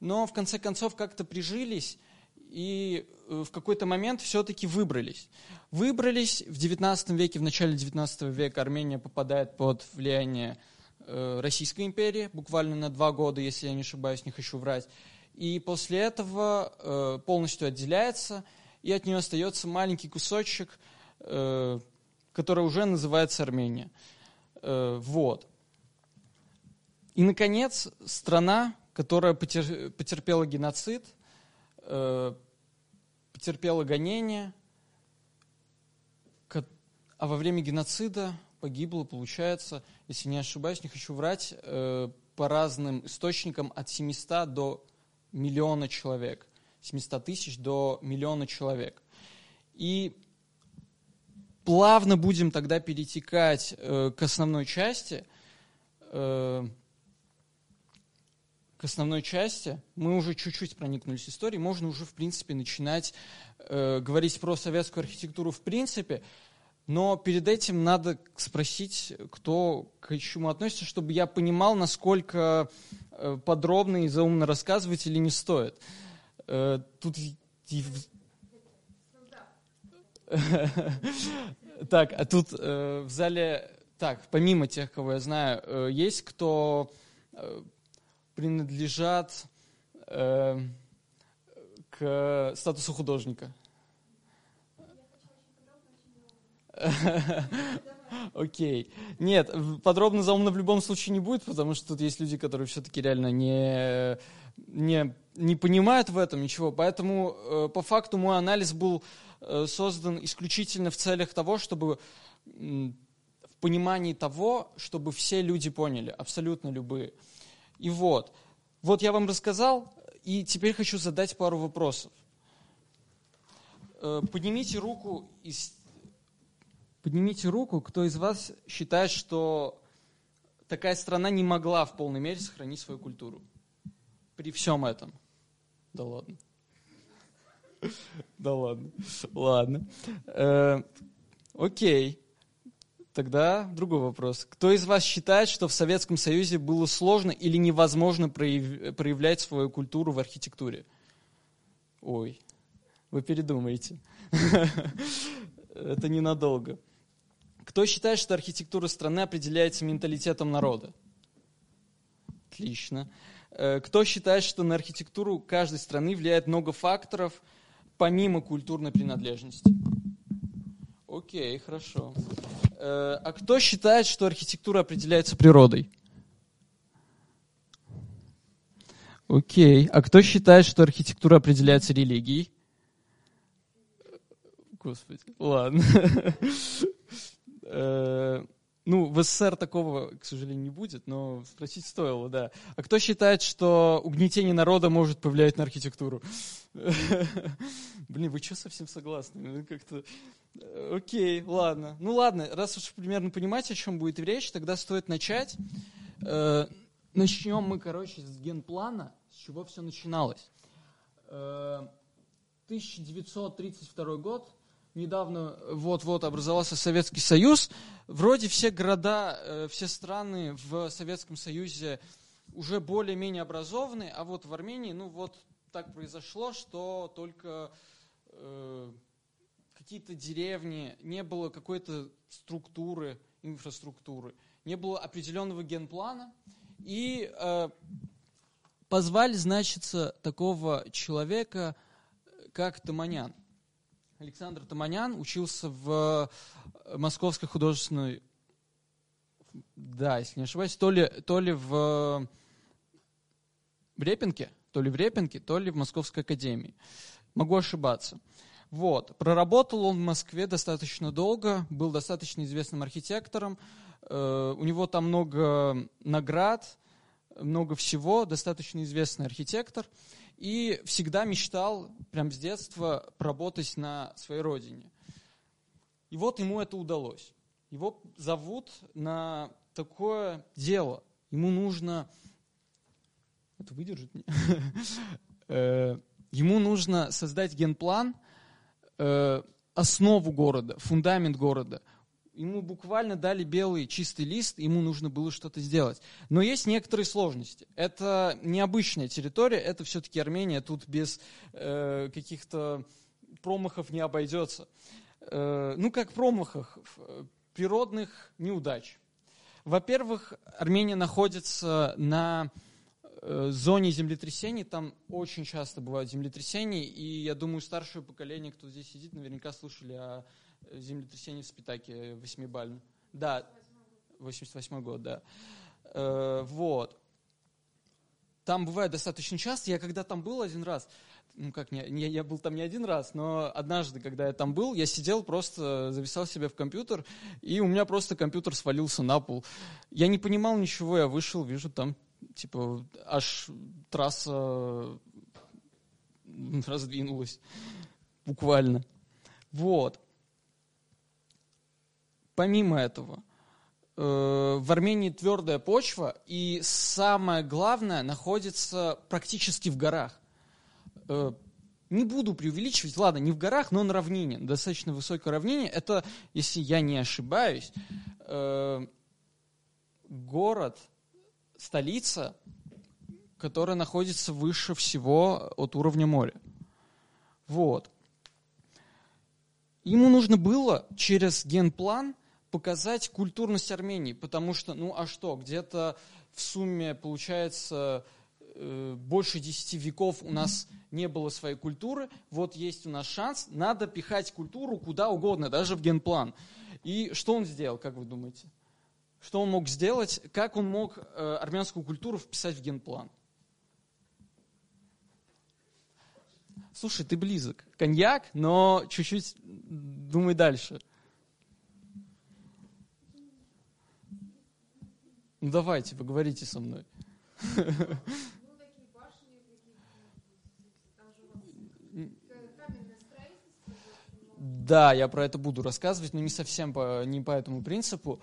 Но в конце концов как-то прижились и э, в какой-то момент все-таки выбрались. Выбрались в XIX веке, в начале XIX века Армения попадает под влияние э, Российской империи, буквально на два года, если я не ошибаюсь, не хочу врать и после этого э, полностью отделяется, и от нее остается маленький кусочек, который уже называется Армения. Вот. И, наконец, страна, которая потер, потерпела геноцид, э, потерпела гонение, а во время геноцида погибло, получается, если не ошибаюсь, не хочу врать, э, по разным источникам от 700 до миллиона человек, 700 тысяч до миллиона человек. И плавно будем тогда перетекать э, к основной части. Э, к основной части. Мы уже чуть-чуть проникнулись историей, можно уже, в принципе, начинать э, говорить про советскую архитектуру в принципе, но перед этим надо спросить, кто к чему относится, чтобы я понимал, насколько Э, подробно и заумно рассказывать или не стоит. Э, тут... Так, а тут э, в зале, так, помимо тех, кого я знаю, есть кто принадлежат к статусу художника? Окей. Нет, подробно заумно в любом случае не будет, потому что тут есть люди, которые все-таки реально не, не, не понимают в этом ничего. Поэтому э, по факту мой анализ был э, создан исключительно в целях того, чтобы в понимании того, чтобы все люди поняли, абсолютно любые. И вот, вот я вам рассказал, и теперь хочу задать пару вопросов. Э, поднимите руку из Поднимите руку, кто из вас считает, что такая страна не могла в полной мере сохранить свою культуру. при всем этом. Да ладно. Да ладно. Ладно. Э, окей. Тогда другой вопрос. Кто из вас считает, что в Советском Союзе было сложно или невозможно проявлять свою культуру в архитектуре? Ой, вы передумаете. Это ненадолго. Кто считает, что архитектура страны определяется менталитетом народа? Отлично. Э, кто считает, что на архитектуру каждой страны влияет много факторов, помимо культурной принадлежности? Окей, хорошо. Э, а кто считает, что архитектура определяется природой? Окей. А кто считает, что архитектура определяется религией? Господи, ладно. Э, ну, в СССР такого, к сожалению, не будет, но спросить стоило, да. А кто считает, что угнетение народа может повлиять на архитектуру? Блин, вы что совсем согласны? Ну, как-то... Э, окей, ладно. Ну ладно, раз уж примерно понимаете, о чем будет речь, тогда стоит начать. Э, начнем мы, короче, с генплана, с чего все начиналось. 1932 год, недавно вот-вот образовался Советский Союз. Вроде все города, э, все страны в Советском Союзе уже более-менее образованы, а вот в Армении, ну вот так произошло, что только э, какие-то деревни, не было какой-то структуры, инфраструктуры, не было определенного генплана, и э, позвали, значит, такого человека, как Таманян. Александр Таманян учился в э, Московской художественной, да, если не ошибаюсь, то ли, то ли в, в Репинке, то ли в Репинке, то ли в Московской академии. Могу ошибаться. Вот. Проработал он в Москве достаточно долго, был достаточно известным архитектором. Э, у него там много наград, много всего, достаточно известный архитектор и всегда мечтал, прям с детства, поработать на своей родине. И вот ему это удалось. Его зовут на такое дело. Ему нужно... Это выдержит? Э, ему нужно создать генплан, э, основу города, фундамент города – ему буквально дали белый чистый лист, ему нужно было что-то сделать. Но есть некоторые сложности. Это необычная территория, это все-таки Армения, тут без э, каких-то промахов не обойдется. Э, ну, как промахах, природных неудач. Во-первых, Армения находится на э, зоне землетрясений, там очень часто бывают землетрясения, и я думаю, старшее поколение, кто здесь сидит, наверняка слышали о землетрясение в Спитаке восьмибально. Да, 88 год, да. Э, вот. Там бывает достаточно часто. Я когда там был один раз, ну как, не, не, я был там не один раз, но однажды, когда я там был, я сидел просто, зависал себе в компьютер, и у меня просто компьютер свалился на пол. Я не понимал ничего, я вышел, вижу там, типа, аж трасса раздвинулась, буквально. Вот. Помимо этого, э, в Армении твердая почва, и самое главное, находится практически в горах. Э, не буду преувеличивать, ладно, не в горах, но на равнине, достаточно высокое равнине. Это, если я не ошибаюсь, э, город, столица, которая находится выше всего от уровня моря. Вот. Ему нужно было через генплан показать культурность Армении, потому что, ну а что, где-то в сумме получается э, больше десяти веков у нас не было своей культуры, вот есть у нас шанс, надо пихать культуру куда угодно, даже в генплан. И что он сделал, как вы думаете? Что он мог сделать, как он мог э, армянскую культуру вписать в генплан? Слушай, ты близок. Коньяк, но чуть-чуть думай дальше. Ну давайте, поговорите со мной. Да, я про это буду рассказывать, но не совсем по, не по этому принципу.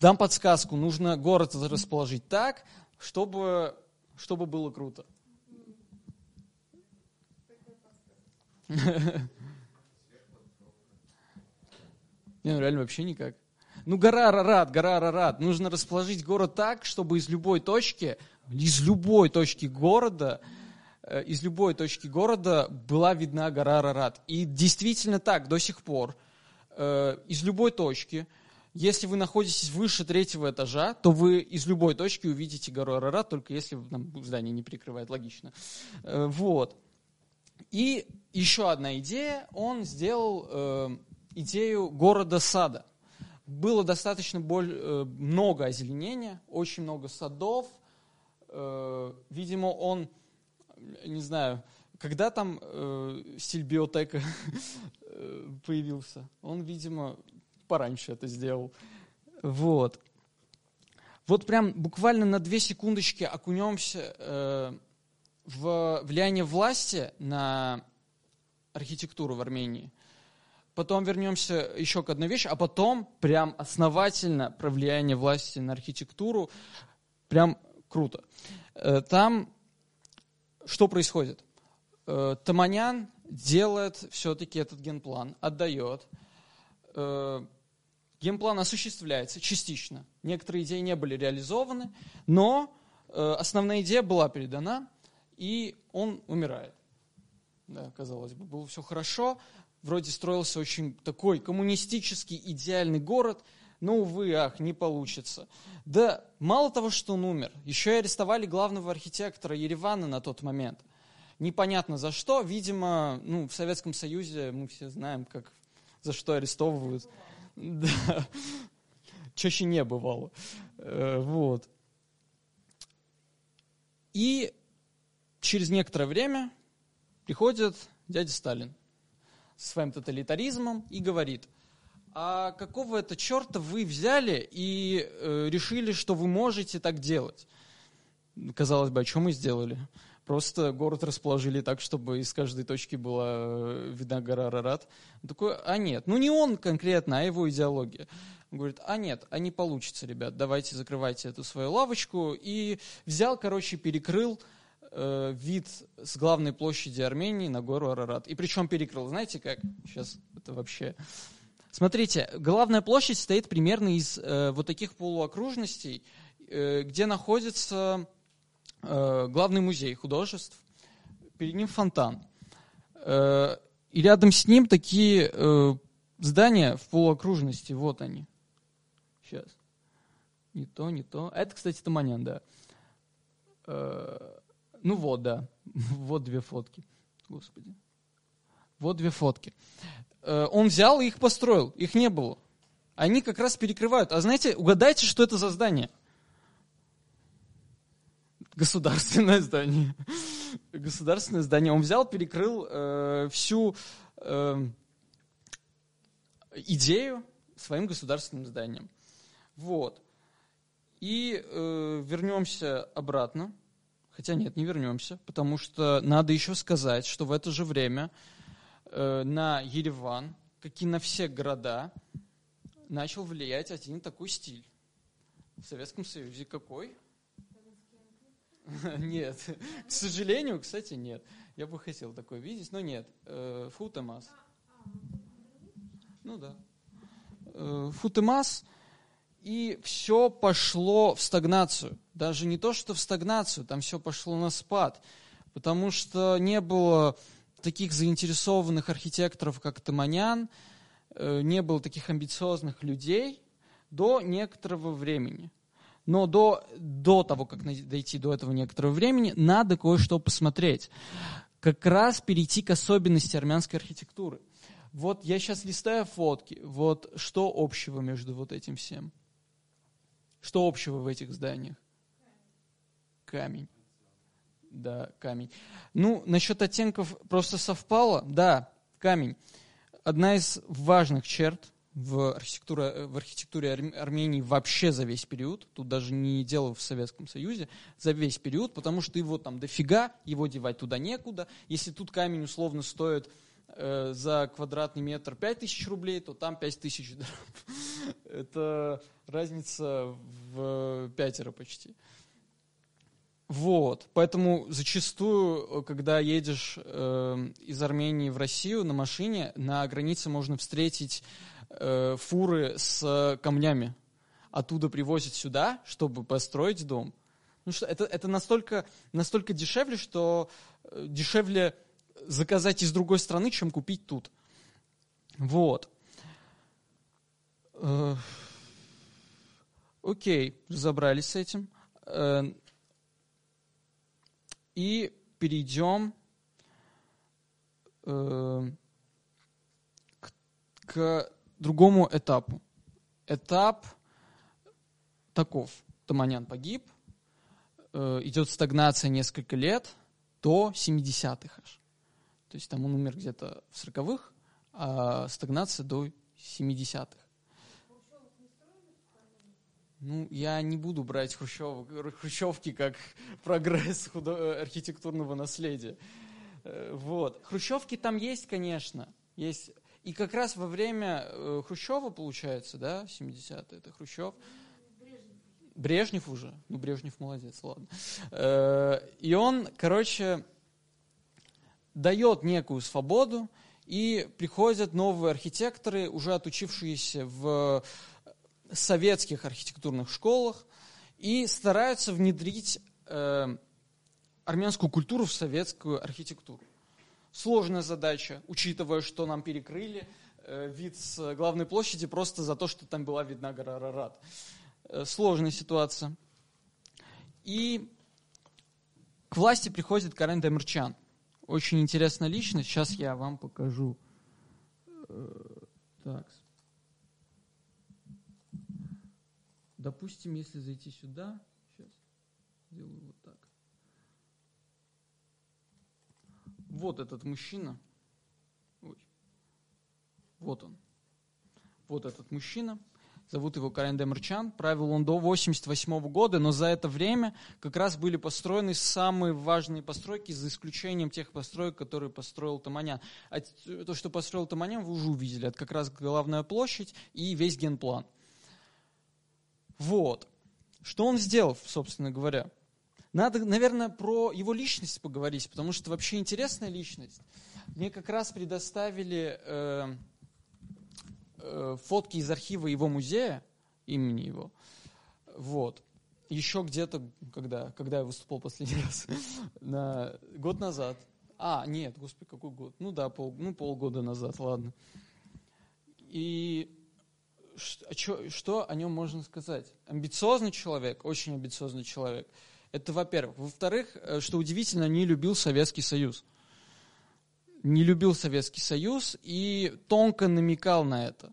Дам подсказку. Нужно город расположить так, чтобы, чтобы было круто. Не, ну реально вообще никак. Ну, гора Арарат, гора Арарат. Нужно расположить город так, чтобы из любой точки, из любой точки города, э, из любой точки города была видна гора Арарат. И действительно так до сих пор. Э, из любой точки, если вы находитесь выше третьего этажа, то вы из любой точки увидите гору Арарат, только если там, здание не прикрывает, логично. Э, вот. И еще одна идея. Он сделал идею города-сада. Было достаточно боль, э, много озеленения, очень много садов. Э, видимо, он, не знаю, когда там э, стиль биотека появился, он, видимо, пораньше это сделал. Вот. Вот прям буквально на две секундочки окунемся в влияние власти на архитектуру в Армении потом вернемся еще к одной вещи, а потом прям основательно про влияние власти на архитектуру. Прям круто. Э, там что происходит? Э, Таманян делает все-таки этот генплан, отдает. Э, генплан осуществляется частично. Некоторые идеи не были реализованы, но основная идея была передана, и он умирает. Да, казалось бы, было все хорошо, вроде строился очень такой коммунистический идеальный город, но, увы, ах, не получится. Да мало того, что он умер, еще и арестовали главного архитектора Еревана на тот момент. Непонятно за что, видимо, ну, в Советском Союзе мы все знаем, как, за что арестовывают. Да. Чаще не бывало. Э, вот. И через некоторое время приходит дядя Сталин своим тоталитаризмом и говорит, а какого это черта вы взяли и э, решили, что вы можете так делать? Казалось бы, о чем мы сделали? Просто город расположили так, чтобы из каждой точки была э, видна гора Арарат. Он такой, а нет, ну не он конкретно, а его идеология. Он говорит, а нет, а не получится, ребят, давайте закрывайте эту свою лавочку. И взял, короче, перекрыл э, вид с главной площади Армении на гору Арарат. И причем перекрыл, знаете как? Сейчас это вообще... Смотрите, главная площадь стоит примерно из э, вот таких полуокружностей, э, где находится э, главный музей художеств. Перед ним фонтан. Э, и рядом с ним такие э, здания в полуокружности. Вот они. Сейчас. Не то, не то. Это, кстати, Таманян, да. Э, ну вот, да. Вот две фотки. Господи. Вот две фотки. Э, он взял и их построил. Их не было. Они как раз перекрывают. А знаете, угадайте, что это за здание? Государственное здание. Государственное здание. Он взял, перекрыл э, всю э, идею своим государственным зданием. Вот. И э, вернемся обратно Хотя нет, не вернемся, потому что надо еще сказать, что в это же время э, на Ереван, как и на все города, начал влиять один такой стиль. В Советском Союзе какой? Нет, к сожалению, кстати, нет. Я бы хотел такое видеть, но нет. Э, Футемас. Ну да. Э, Футемас – и все пошло в стагнацию. Даже не то, что в стагнацию, там все пошло на спад, потому что не было таких заинтересованных архитекторов, как Таманян, э, не было таких амбициозных людей до некоторого времени. Но до, до того, как дойти до этого некоторого времени, надо кое-что посмотреть. Как раз перейти к особенности армянской архитектуры. Вот я сейчас листаю фотки. Вот что общего между вот этим всем? Что общего в этих зданиях? Камень. Да, камень. Ну, насчет оттенков просто совпало. Да, камень. Одна из важных черт в архитектуре, в архитектуре Армении вообще за весь период, тут даже не дело в Советском Союзе, за весь период, потому что его там дофига, его девать туда некуда. Если тут камень условно стоит э, за квадратный метр 5000 рублей, то там 5000. Это разница в пятеро почти. Вот, поэтому зачастую, когда едешь э, из Армении в Россию на машине, на границе можно встретить э, фуры с камнями. Оттуда привозят сюда, чтобы построить дом. Ну что, это, это настолько, настолько дешевле, что э, дешевле заказать из другой страны, чем купить тут. Вот. Э, окей, разобрались с этим. Э, и перейдем э, к, другому этапу. Этап таков. Таманян погиб, идет стагнация несколько лет, до 70-х аж. То есть там он умер где-то в 40-х, а стагнация до 70-х. Ну, я не буду брать хрущев, хрущевки как прогресс худо, э, архитектурного наследия. Э, вот. Хрущевки там есть, конечно. Есть. И как раз во время э, Хрущева, получается, да, 70-е, это Хрущев. Брежнев уже. Ну, Брежнев молодец, ладно. И он, короче, дает некую свободу, и приходят новые архитекторы, уже отучившиеся в советских архитектурных школах и стараются внедрить э, армянскую культуру в советскую архитектуру. Сложная задача, учитывая, что нам перекрыли э, вид с главной площади просто за то, что там была видна гора Арарат. Э, сложная ситуация. И к власти приходит Карен Демирчан. Очень интересная личность. Сейчас я вам покажу. Э, так, Допустим, если зайти сюда, сейчас сделаю вот так. Вот этот мужчина. Ой. Вот он. Вот этот мужчина. Зовут его Карен Демерчан. Правил он до 88 года, но за это время как раз были построены самые важные постройки, за исключением тех построек, которые построил Таманян. А то, что построил Таманян, вы уже увидели. Это как раз главная площадь и весь генплан. Вот. Что он сделал, собственно говоря? Надо, наверное, про его личность поговорить, потому что вообще интересная личность. Мне как раз предоставили э, фотки из архива его музея, имени его. Вот. Еще где-то, когда, когда я выступал последний раз, на, год назад. А, нет, господи, какой год? Ну да, пол, ну, полгода назад, ладно. И что, что о нем можно сказать? Амбициозный человек, очень амбициозный человек. Это во-первых. Во-вторых, э, что удивительно, не любил Советский Союз. Не любил Советский Союз и тонко намекал на это.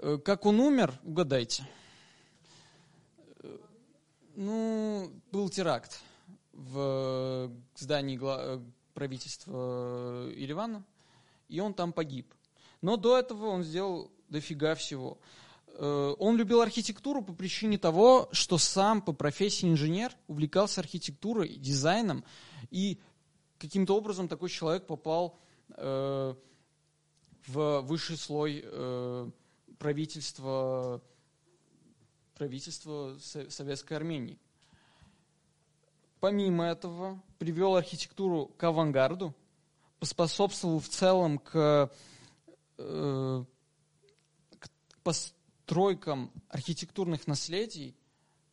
Э, как он умер, угадайте. Э, ну, был теракт в здании правительства Еревана, и он там погиб. Но до этого он сделал дофига всего. Э, он любил архитектуру по причине того, что сам по профессии инженер увлекался архитектурой, дизайном, и каким-то образом такой человек попал э, в высший слой э, правительства, правительства Советской Армении. Помимо этого, привел архитектуру к авангарду, поспособствовал в целом к постройкам архитектурных наследий,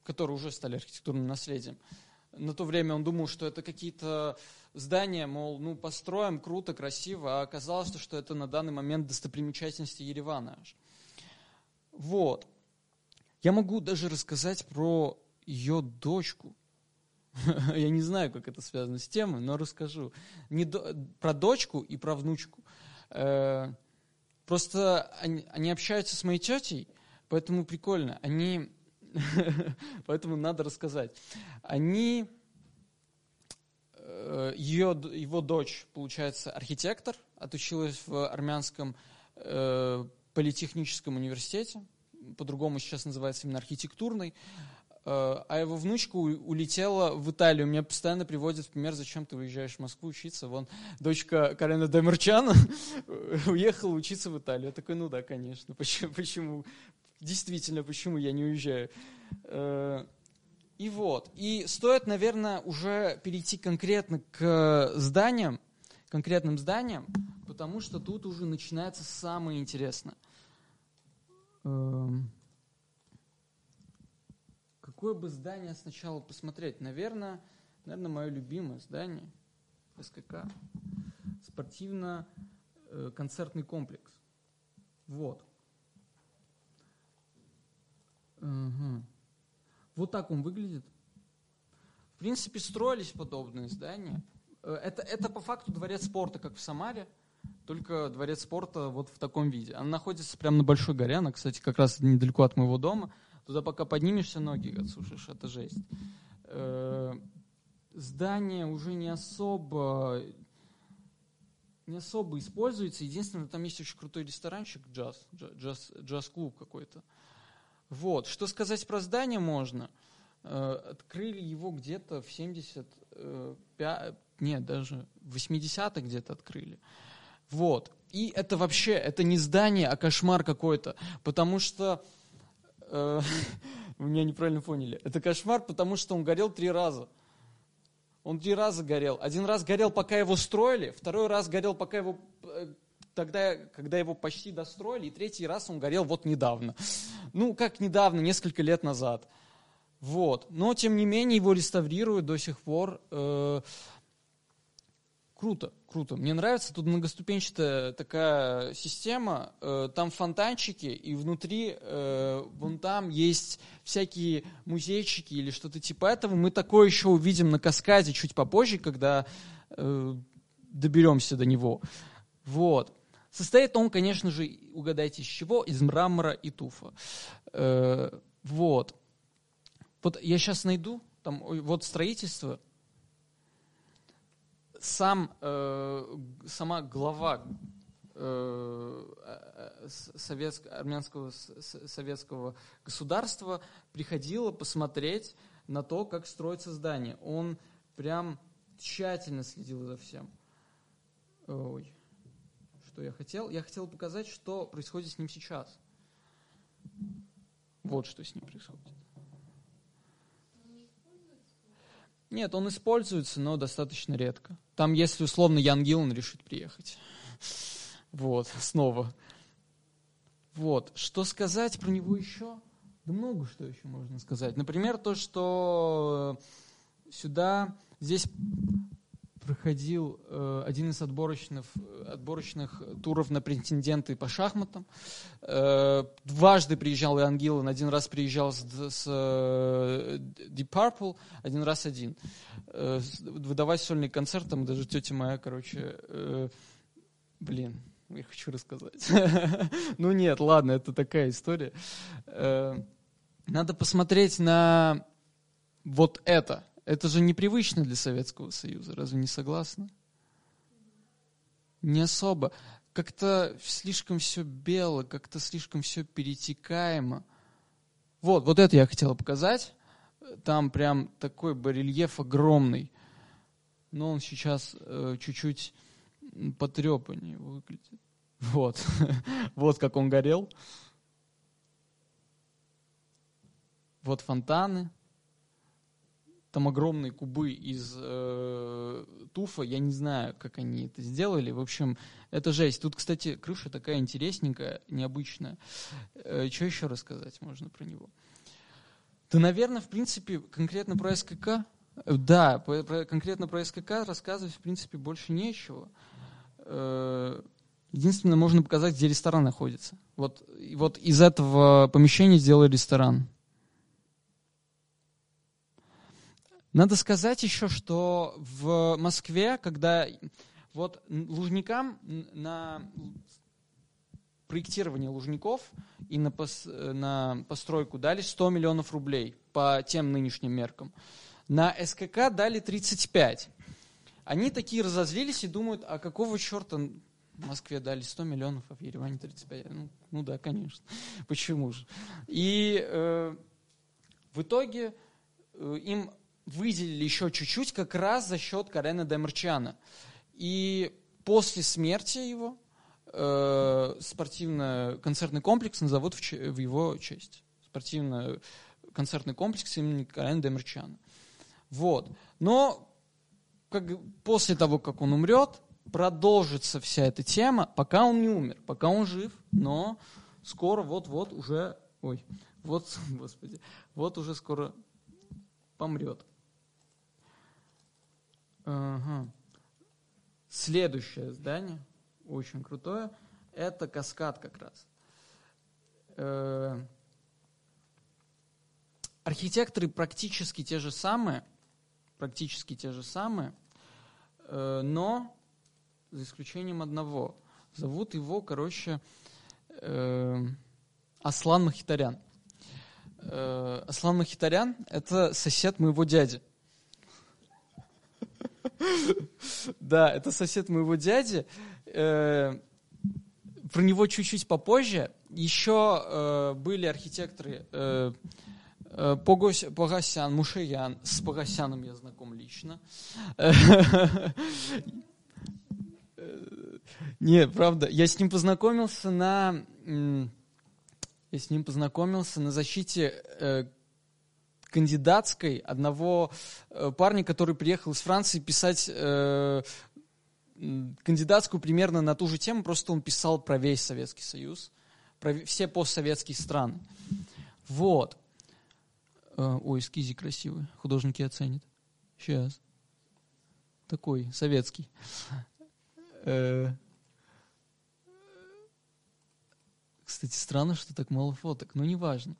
которые уже стали архитектурным наследием, на то время он думал, что это какие-то здания, мол, ну, построим, круто, красиво, а оказалось, что это на данный момент достопримечательности Еревана. Вот. Я могу даже рассказать про ее дочку. Я не знаю, как это связано с темой, но расскажу. Не до... Про дочку и про внучку. Э, Просто они, они общаются с моей тетей, поэтому прикольно. Они, поэтому надо рассказать. Они, ее, его дочь, получается, архитектор, отучилась в армянском э, политехническом университете, по-другому сейчас называется именно архитектурный. Э, а его внучка улетела в Италию. Меня постоянно приводят в пример, зачем ты уезжаешь в Москву учиться. Вон дочка Карена Демерчана уехала учиться в Италию. Я такой, ну да, конечно. Почему? почему? Действительно, почему я не уезжаю? Э, И вот. И стоит, наверное, уже перейти конкретно к зданиям, конкретным зданиям, потому что тут уже начинается самое интересное. Эм, какое бы здание сначала посмотреть? Наверное, наверное, мое любимое здание СКК. Спортивно-концертный э, комплекс. Вот. Угу. Вот так он выглядит. В принципе, строились подобные здания. Э, это, это по факту дворец спорта, как в Самаре, только дворец спорта вот в таком виде. Она находится прямо на Большой горе, она, кстати, как раз недалеко от моего дома. Туда пока поднимешься, ноги отсушишь, это жесть. Э, здание уже не особо не особо используется. Единственное, там есть очень крутой ресторанчик, джаз, джаз, джаз-клуб какой-то. Вот. Что сказать про здание можно? Э, открыли его где-то в 75, нет, даже в 80-х где-то открыли. Вот. И это вообще, это не здание, а кошмар какой-то. Потому что, э, вы меня неправильно поняли, это кошмар, потому что он горел три раза. Он три раза горел. Один раз горел, пока его строили, второй раз горел, пока его э, тогда, когда его почти достроили, и третий раз он горел вот недавно. Ну, как недавно, несколько лет назад. Вот. Но, тем не менее, его реставрируют до сих пор. Э, круто, круто. Мне нравится, тут многоступенчатая такая система. Э, там фонтанчики, и внутри, э, вон там есть всякие музейчики или что-то типа этого. Мы такое еще увидим на каскаде чуть попозже, когда доберемся до него. Вот. Состоит он, конечно же, угадайте из чего, из мрамора и туфа. Э, вот. Вот я сейчас найду, там, вот строительство, сам, э, сама глава э, советско, армянского советского государства приходила посмотреть на то, как строится здание. Он прям тщательно следил за всем. Ой что я хотел. Я хотел показать, что происходит с ним сейчас. Вот что с ним происходит. Нет, он используется, но достаточно редко. Там, если условно Ян Гиллан решит приехать. Вот, снова. Вот, что сказать про него еще? Да много что еще можно сказать. Например, то, что сюда, здесь проходил э, один из отборочных, отборочных туров на претенденты по шахматам. Э, дважды приезжал Иоанн Гиллан, один раз приезжал с, с э, Deep Purple, один раз один. Э, выдавать сольный концерт, там даже тетя моя, короче, э, блин, я хочу рассказать. ну нет, ладно, это такая история. Э, надо посмотреть на вот это – это же непривычно для Советского Союза, разве не согласны? Не особо. Как-то слишком все бело, как-то слишком все перетекаемо. Вот, вот это я хотела показать. Там прям такой барельеф огромный. Но он сейчас э, чуть-чуть потрепаннее выглядит. Вот. вот как он горел. Вот фонтаны там огромные кубы из э, туфа, я не знаю, как они это сделали. В общем, это жесть. Тут, кстати, крыша такая интересненькая, необычная. Э, что еще рассказать можно про него? Да, наверное, в принципе, конкретно про СКК, да, по, про, конкретно про СКК рассказывать, в принципе, больше нечего. Э, единственное, можно показать, где ресторан находится. Вот, вот из этого помещения сделали ресторан. Надо сказать еще, что в Москве, когда вот Лужникам на проектирование Лужников и на, пос, на постройку дали 100 миллионов рублей по тем нынешним меркам. На СКК дали 35. Они такие разозлились и думают, а какого черта в Москве дали 100 миллионов, а в Ереване 35? Ну, ну да, конечно. Почему же? И э, в итоге э, им выделили еще чуть-чуть как раз за счет Карена Демарчана. И после смерти его э, спортивно-концертный комплекс назовут в, в его честь. Спортивно концертный комплекс имени Карен Демерчана. Вот. Но как, после того, как он умрет, продолжится вся эта тема, пока он не умер, пока он жив, но скоро вот-вот уже, ой, вот, господи, вот уже скоро помрет. Ага. Следующее здание, очень крутое, это каскад как раз. Э, архитекторы практически те же самые, практически те же самые, э, но за исключением одного. Зовут его, короче, э, Аслан Махитарян. Аслан Махитарян – это сосед моего дяди. Да, это сосед моего дяди. Про него чуть-чуть попозже. Еще были архитекторы Э, Погос, Погосян, Мушаян. С Погосяном я знаком лично. Не, правда, я с ним познакомился на... Я с ним познакомился на защите э, кандидатской одного э, парня, который приехал из Франции писать кандидатскую примерно на ту же тему, просто он писал про весь Советский Союз, про все постсоветские страны. Вот. А, ой, скизи красивый. Художники оценят. Сейчас. Такой, советский. Э, кстати, странно, что так мало фоток, но неважно.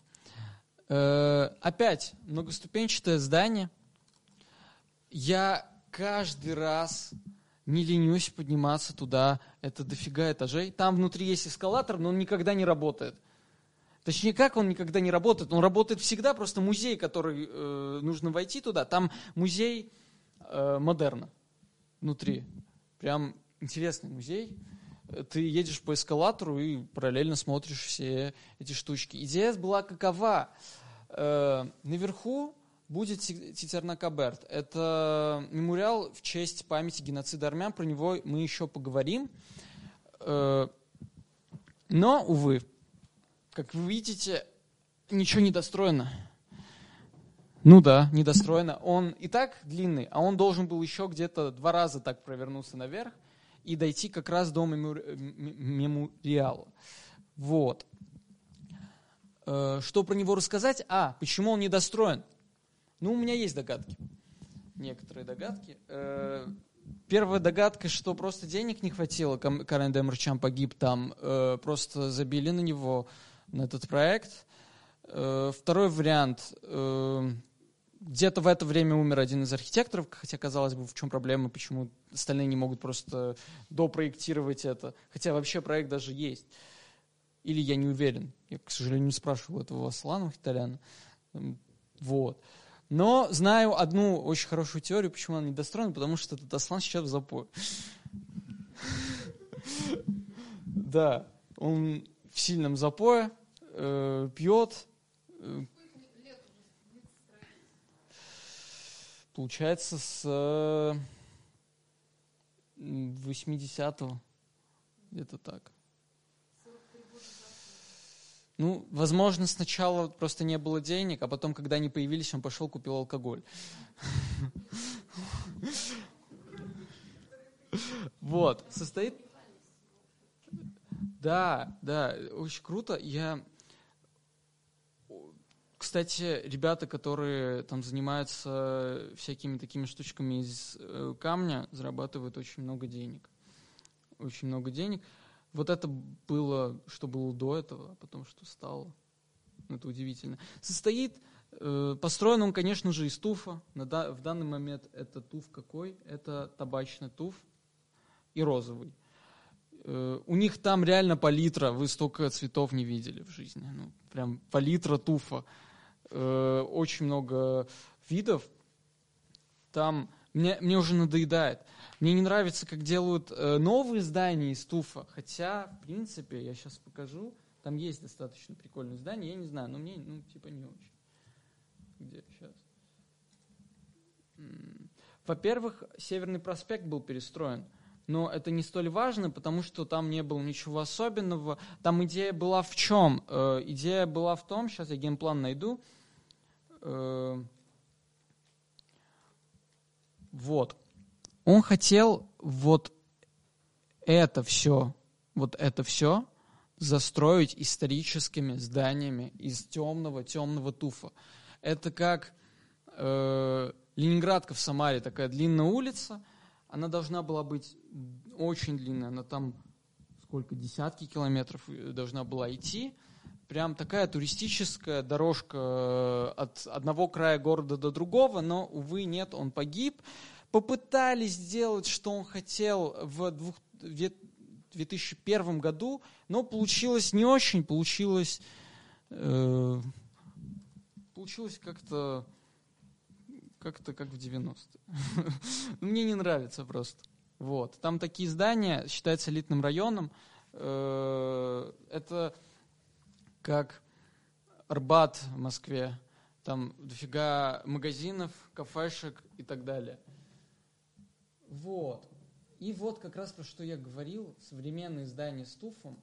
Э, опять, многоступенчатое здание. Я каждый раз не ленюсь подниматься туда. Это дофига этажей. Там внутри есть эскалатор, но он никогда не работает. Точнее, как он никогда не работает? Он работает всегда, просто музей, который э, нужно войти туда, там музей э, модерна внутри. Прям интересный музей. Ты едешь по эскалатору и параллельно смотришь все эти штучки. Идея была какова? Э, наверху будет Титернакаберт. Это мемориал в честь памяти геноцида армян. Про него мы еще поговорим. Э, но, увы, как вы видите, ничего не достроено. Ну да, недостроено. Он и так длинный, а он должен был еще где-то два раза так провернуться наверх и дойти как раз до мемориала. Вот. Э, что про него рассказать? А, почему он недостроен? Ну, у меня есть догадки. Некоторые догадки. Э, первая догадка, что просто денег не хватило, Карен Демерчан погиб там, э, просто забили на него на этот проект. Второй вариант. Э, где-то в это время умер один из архитекторов, хотя, казалось бы, в чем проблема, почему остальные не могут просто допроектировать это. Хотя вообще проект даже есть. Или я не уверен. Я, к сожалению, не спрашивал этого Аслана Хиталяна. Вот. Но знаю одну очень хорошую теорию, почему он недостроен, потому что этот Аслан сейчас в запое. Да, он в сильном запое, э, пьет. Получается, с 80-го. Где-то так. Ну, возможно, сначала просто не было денег, а потом, когда они появились, он пошел, купил алкоголь. Вот, состоит да, да, очень круто. Я, кстати, ребята, которые там занимаются всякими такими штучками из э, камня, зарабатывают очень много денег. Очень много денег. Вот это было, что было до этого, а потом что стало. Это удивительно. Состоит, э, построен он, конечно же, из туфа. На, в данный момент это туф какой? Это табачный туф и розовый. Э, у них там реально палитра, вы столько цветов не видели в жизни. Ну, прям палитра туфа. Э, очень много видов. Там мне, мне уже надоедает. Мне не нравится, как делают э, новые здания из туфа. Хотя, в принципе, я сейчас покажу. Там есть достаточно прикольные здания. Я не знаю, но мне, ну, типа, не очень. Где сейчас? Во-первых, Северный проспект был перестроен но это не столь важно, потому что там не было ничего особенного. Там идея была в чем? Э, идея была в том, сейчас я геймплан найду, Э, вот. Он хотел вот это все, вот это все застроить историческими зданиями из темного, темного туфа. Это как э, Ленинградка в Самаре, такая длинная улица. Она должна была быть очень длинная, она там сколько, десятки километров э, должна была идти. Прям такая туристическая дорожка э, от одного края города до другого, но, увы, нет, он погиб. Попытались сделать, что он хотел в 2001 году, но получилось не очень, получилось, э, получилось как-то как-то как в 90-е. Мне не нравится просто. Вот. Там такие здания, считается элитным районом. Э, это как Арбат в Москве. Там дофига магазинов, кафешек и так далее. Вот. И вот как раз про что я говорил, современные здания с туфом.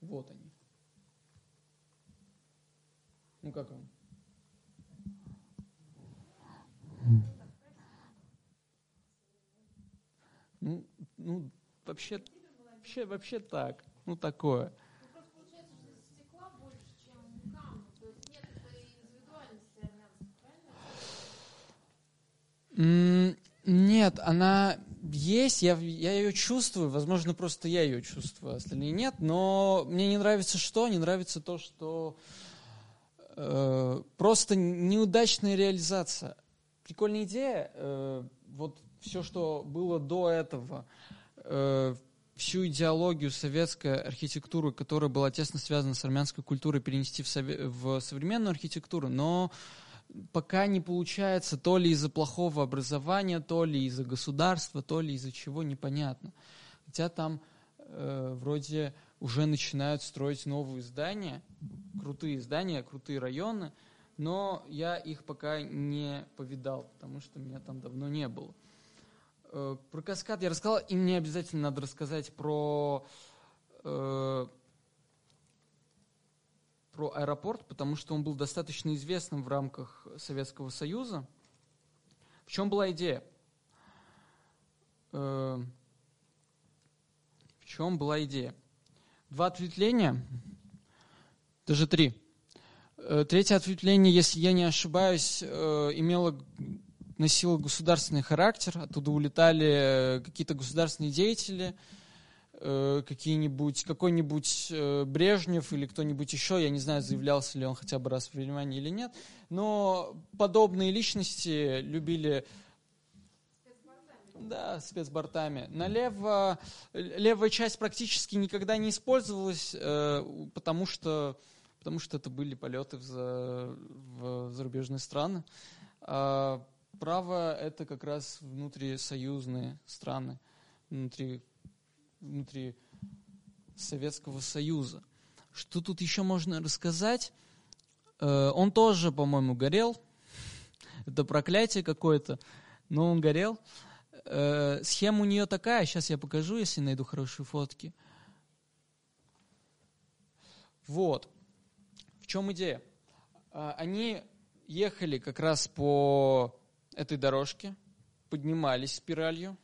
Вот они. Ну как вам? Ну, ну вообще, вообще, вообще так. Ну, такое. Нет, она есть, я, я ее чувствую, возможно, просто я ее чувствую, остальные нет, но мне не нравится что? Не нравится то, что э, просто неудачная реализация. Прикольная идея, э, вот все, что было до этого, э, всю идеологию советской архитектуры, которая была тесно связана с армянской культурой, перенести в, сове- в современную архитектуру, но пока не получается то ли из-за плохого образования, то ли из-за государства, то ли из-за чего, непонятно. Хотя там э, вроде уже начинают строить новые здания, крутые здания, крутые районы, но я их пока не повидал, потому что меня там давно не было. Э, про каскад я рассказал, и мне обязательно надо рассказать про, э, про аэропорт, потому что он был достаточно известным в рамках Советского Союза. В чем была идея? Э, в чем была идея? Два ответвления, даже три. Э, третье ответвление, если я не ошибаюсь, э, имело носила государственный характер, оттуда улетали э, какие-то государственные деятели, какие-нибудь, какой-нибудь Брежнев или кто-нибудь еще, я не знаю, заявлялся ли он хотя бы раз в Германии или нет, но подобные личности любили да, спецбортами. Налево левая часть практически никогда не использовалась, потому что потому что это были полеты в, в зарубежные страны. А Право – это как раз внутрисоюзные страны, внутри, внутри Советского Союза. Что тут еще можно рассказать? Э, он тоже, по-моему, горел. Это проклятие какое-то, но он горел. Э, схема у нее такая, сейчас я покажу, если найду хорошие фотки. Вот. В чем идея? Э, они ехали как раз по этой дорожки, поднимались спиралью.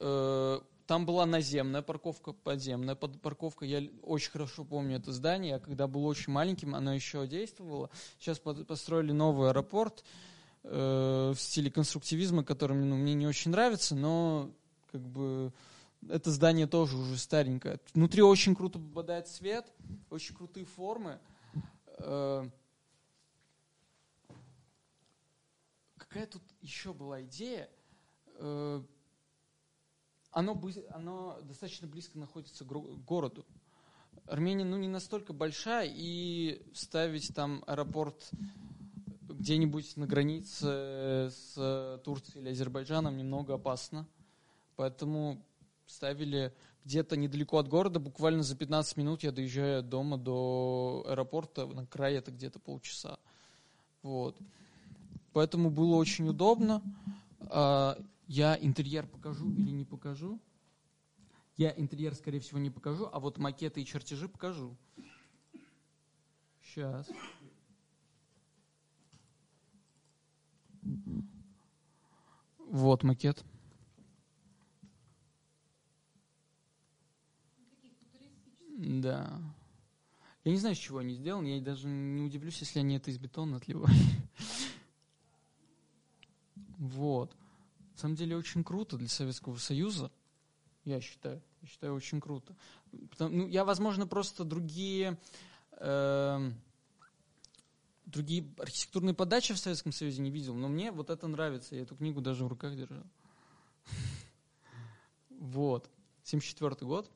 Э, там была наземная парковка, подземная парковка. Я очень хорошо помню это здание. Я когда был очень маленьким, оно еще действовало. Сейчас построили новый аэропорт э, в стиле конструктивизма, который ну, мне не очень нравится, но как бы это здание тоже уже старенькое. Внутри очень круто попадает свет, очень крутые формы. Э, какая тут еще была идея? Э, оно, оно достаточно близко находится к городу. Армения ну, не настолько большая, и ставить там аэропорт где-нибудь на границе с Турцией или Азербайджаном немного опасно. Поэтому ставили где-то недалеко от города. Буквально за 15 минут я доезжаю от дома до аэропорта. На крае это где-то полчаса. Вот. Поэтому было очень удобно. А, я интерьер покажу или не покажу? Я интерьер, скорее всего, не покажу, а вот макеты и чертежи покажу. Сейчас. Вот макет. Да. Я не знаю, с чего они сделаны. Я даже не удивлюсь, если они это из бетона отливали. Вот. На самом деле очень круто для Советского Союза. Я считаю. Я считаю, очень круто. Потому, ну, я, возможно, просто другие, э, другие архитектурные подачи в Советском Союзе не видел, но мне вот это нравится. Я эту книгу даже в руках держал. Вот. 74 год.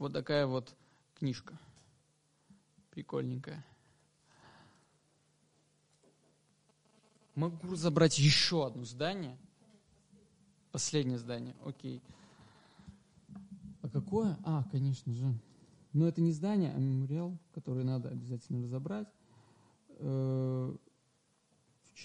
Вот такая вот книжка. Прикольненькая. Могу забрать еще одно здание. Последнее здание, окей. А какое? А, конечно же. Но это не здание, а мемориал, который надо обязательно разобрать.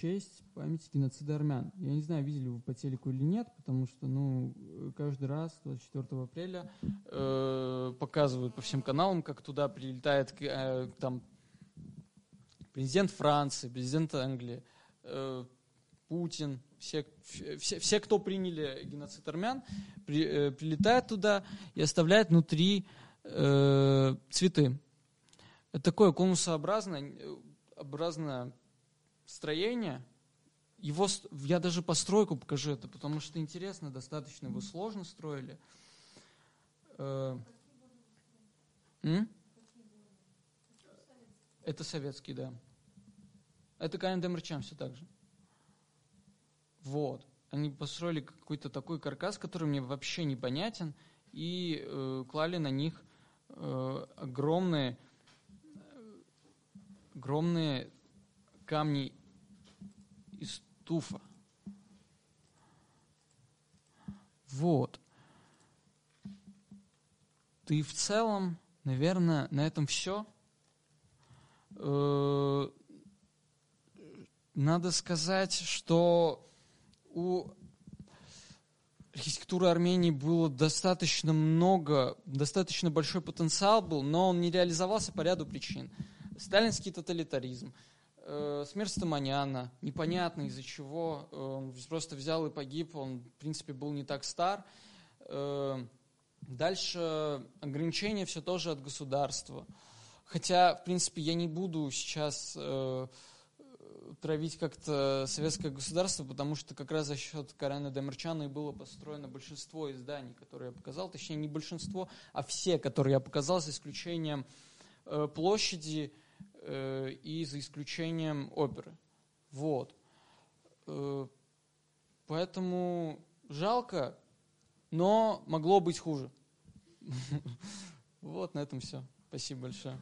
Честь памяти геноцида армян. Я не знаю, видели вы по телеку или нет, потому что, ну, каждый раз 24 апреля э, показывают по всем каналам, как туда прилетает э, там президент Франции, президент Англии, э, Путин, все, все, все, кто приняли геноцид армян, при, э, прилетают туда и оставляют внутри э, цветы. Это такое конусообразное, образное строение, его, я даже постройку покажу это, потому что интересно достаточно, его сложно строили. Э, это советский, да. Это КНД Мерчам все так же. Вот. Они построили какой-то такой каркас, который мне вообще непонятен, и э, клали на них э, огромные, огромные камни из туфа. Вот. Ты в целом, наверное, на этом все. Э, надо сказать, что у архитектуры Армении было достаточно много, достаточно большой потенциал был, но он не реализовался по ряду причин. Сталинский тоталитаризм, э, смерть Стаманяна, непонятно из-за чего, э, он просто взял и погиб, он, в принципе, был не так стар. Э, дальше ограничения все тоже от государства. Хотя, в принципе, я не буду сейчас э, травить как-то советское государство, потому что как раз за счет Карена Демерчана и было построено большинство изданий, которые я показал, точнее не большинство, а все, которые я показал, за исключением э, площади, и за исключением оперы. Вот. Э, поэтому жалко, но могло быть хуже. Вот, на этом все. Спасибо большое.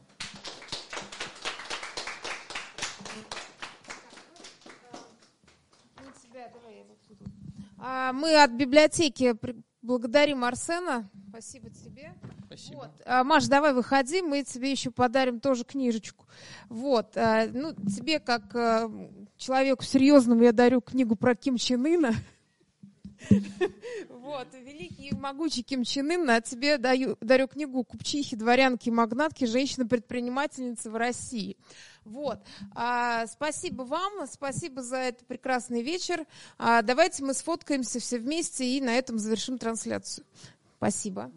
А, мы от библиотеки благодарим Арсена. Спасибо тебе. Спасибо. Вот. А, Маш, давай выходи, мы тебе еще подарим тоже книжечку. Вот. А, ну, тебе, как а, человеку серьезному, я дарю книгу про Ким Чен Ына. Вот, великий и могучий Ким Чен Ын, а тебе даю, дарю книгу «Купчихи, дворянки и магнатки. Женщина-предпринимательница в России». Вот. А, спасибо вам, спасибо за этот прекрасный вечер. А, давайте мы сфоткаемся все вместе и на этом завершим трансляцию. Спасибо.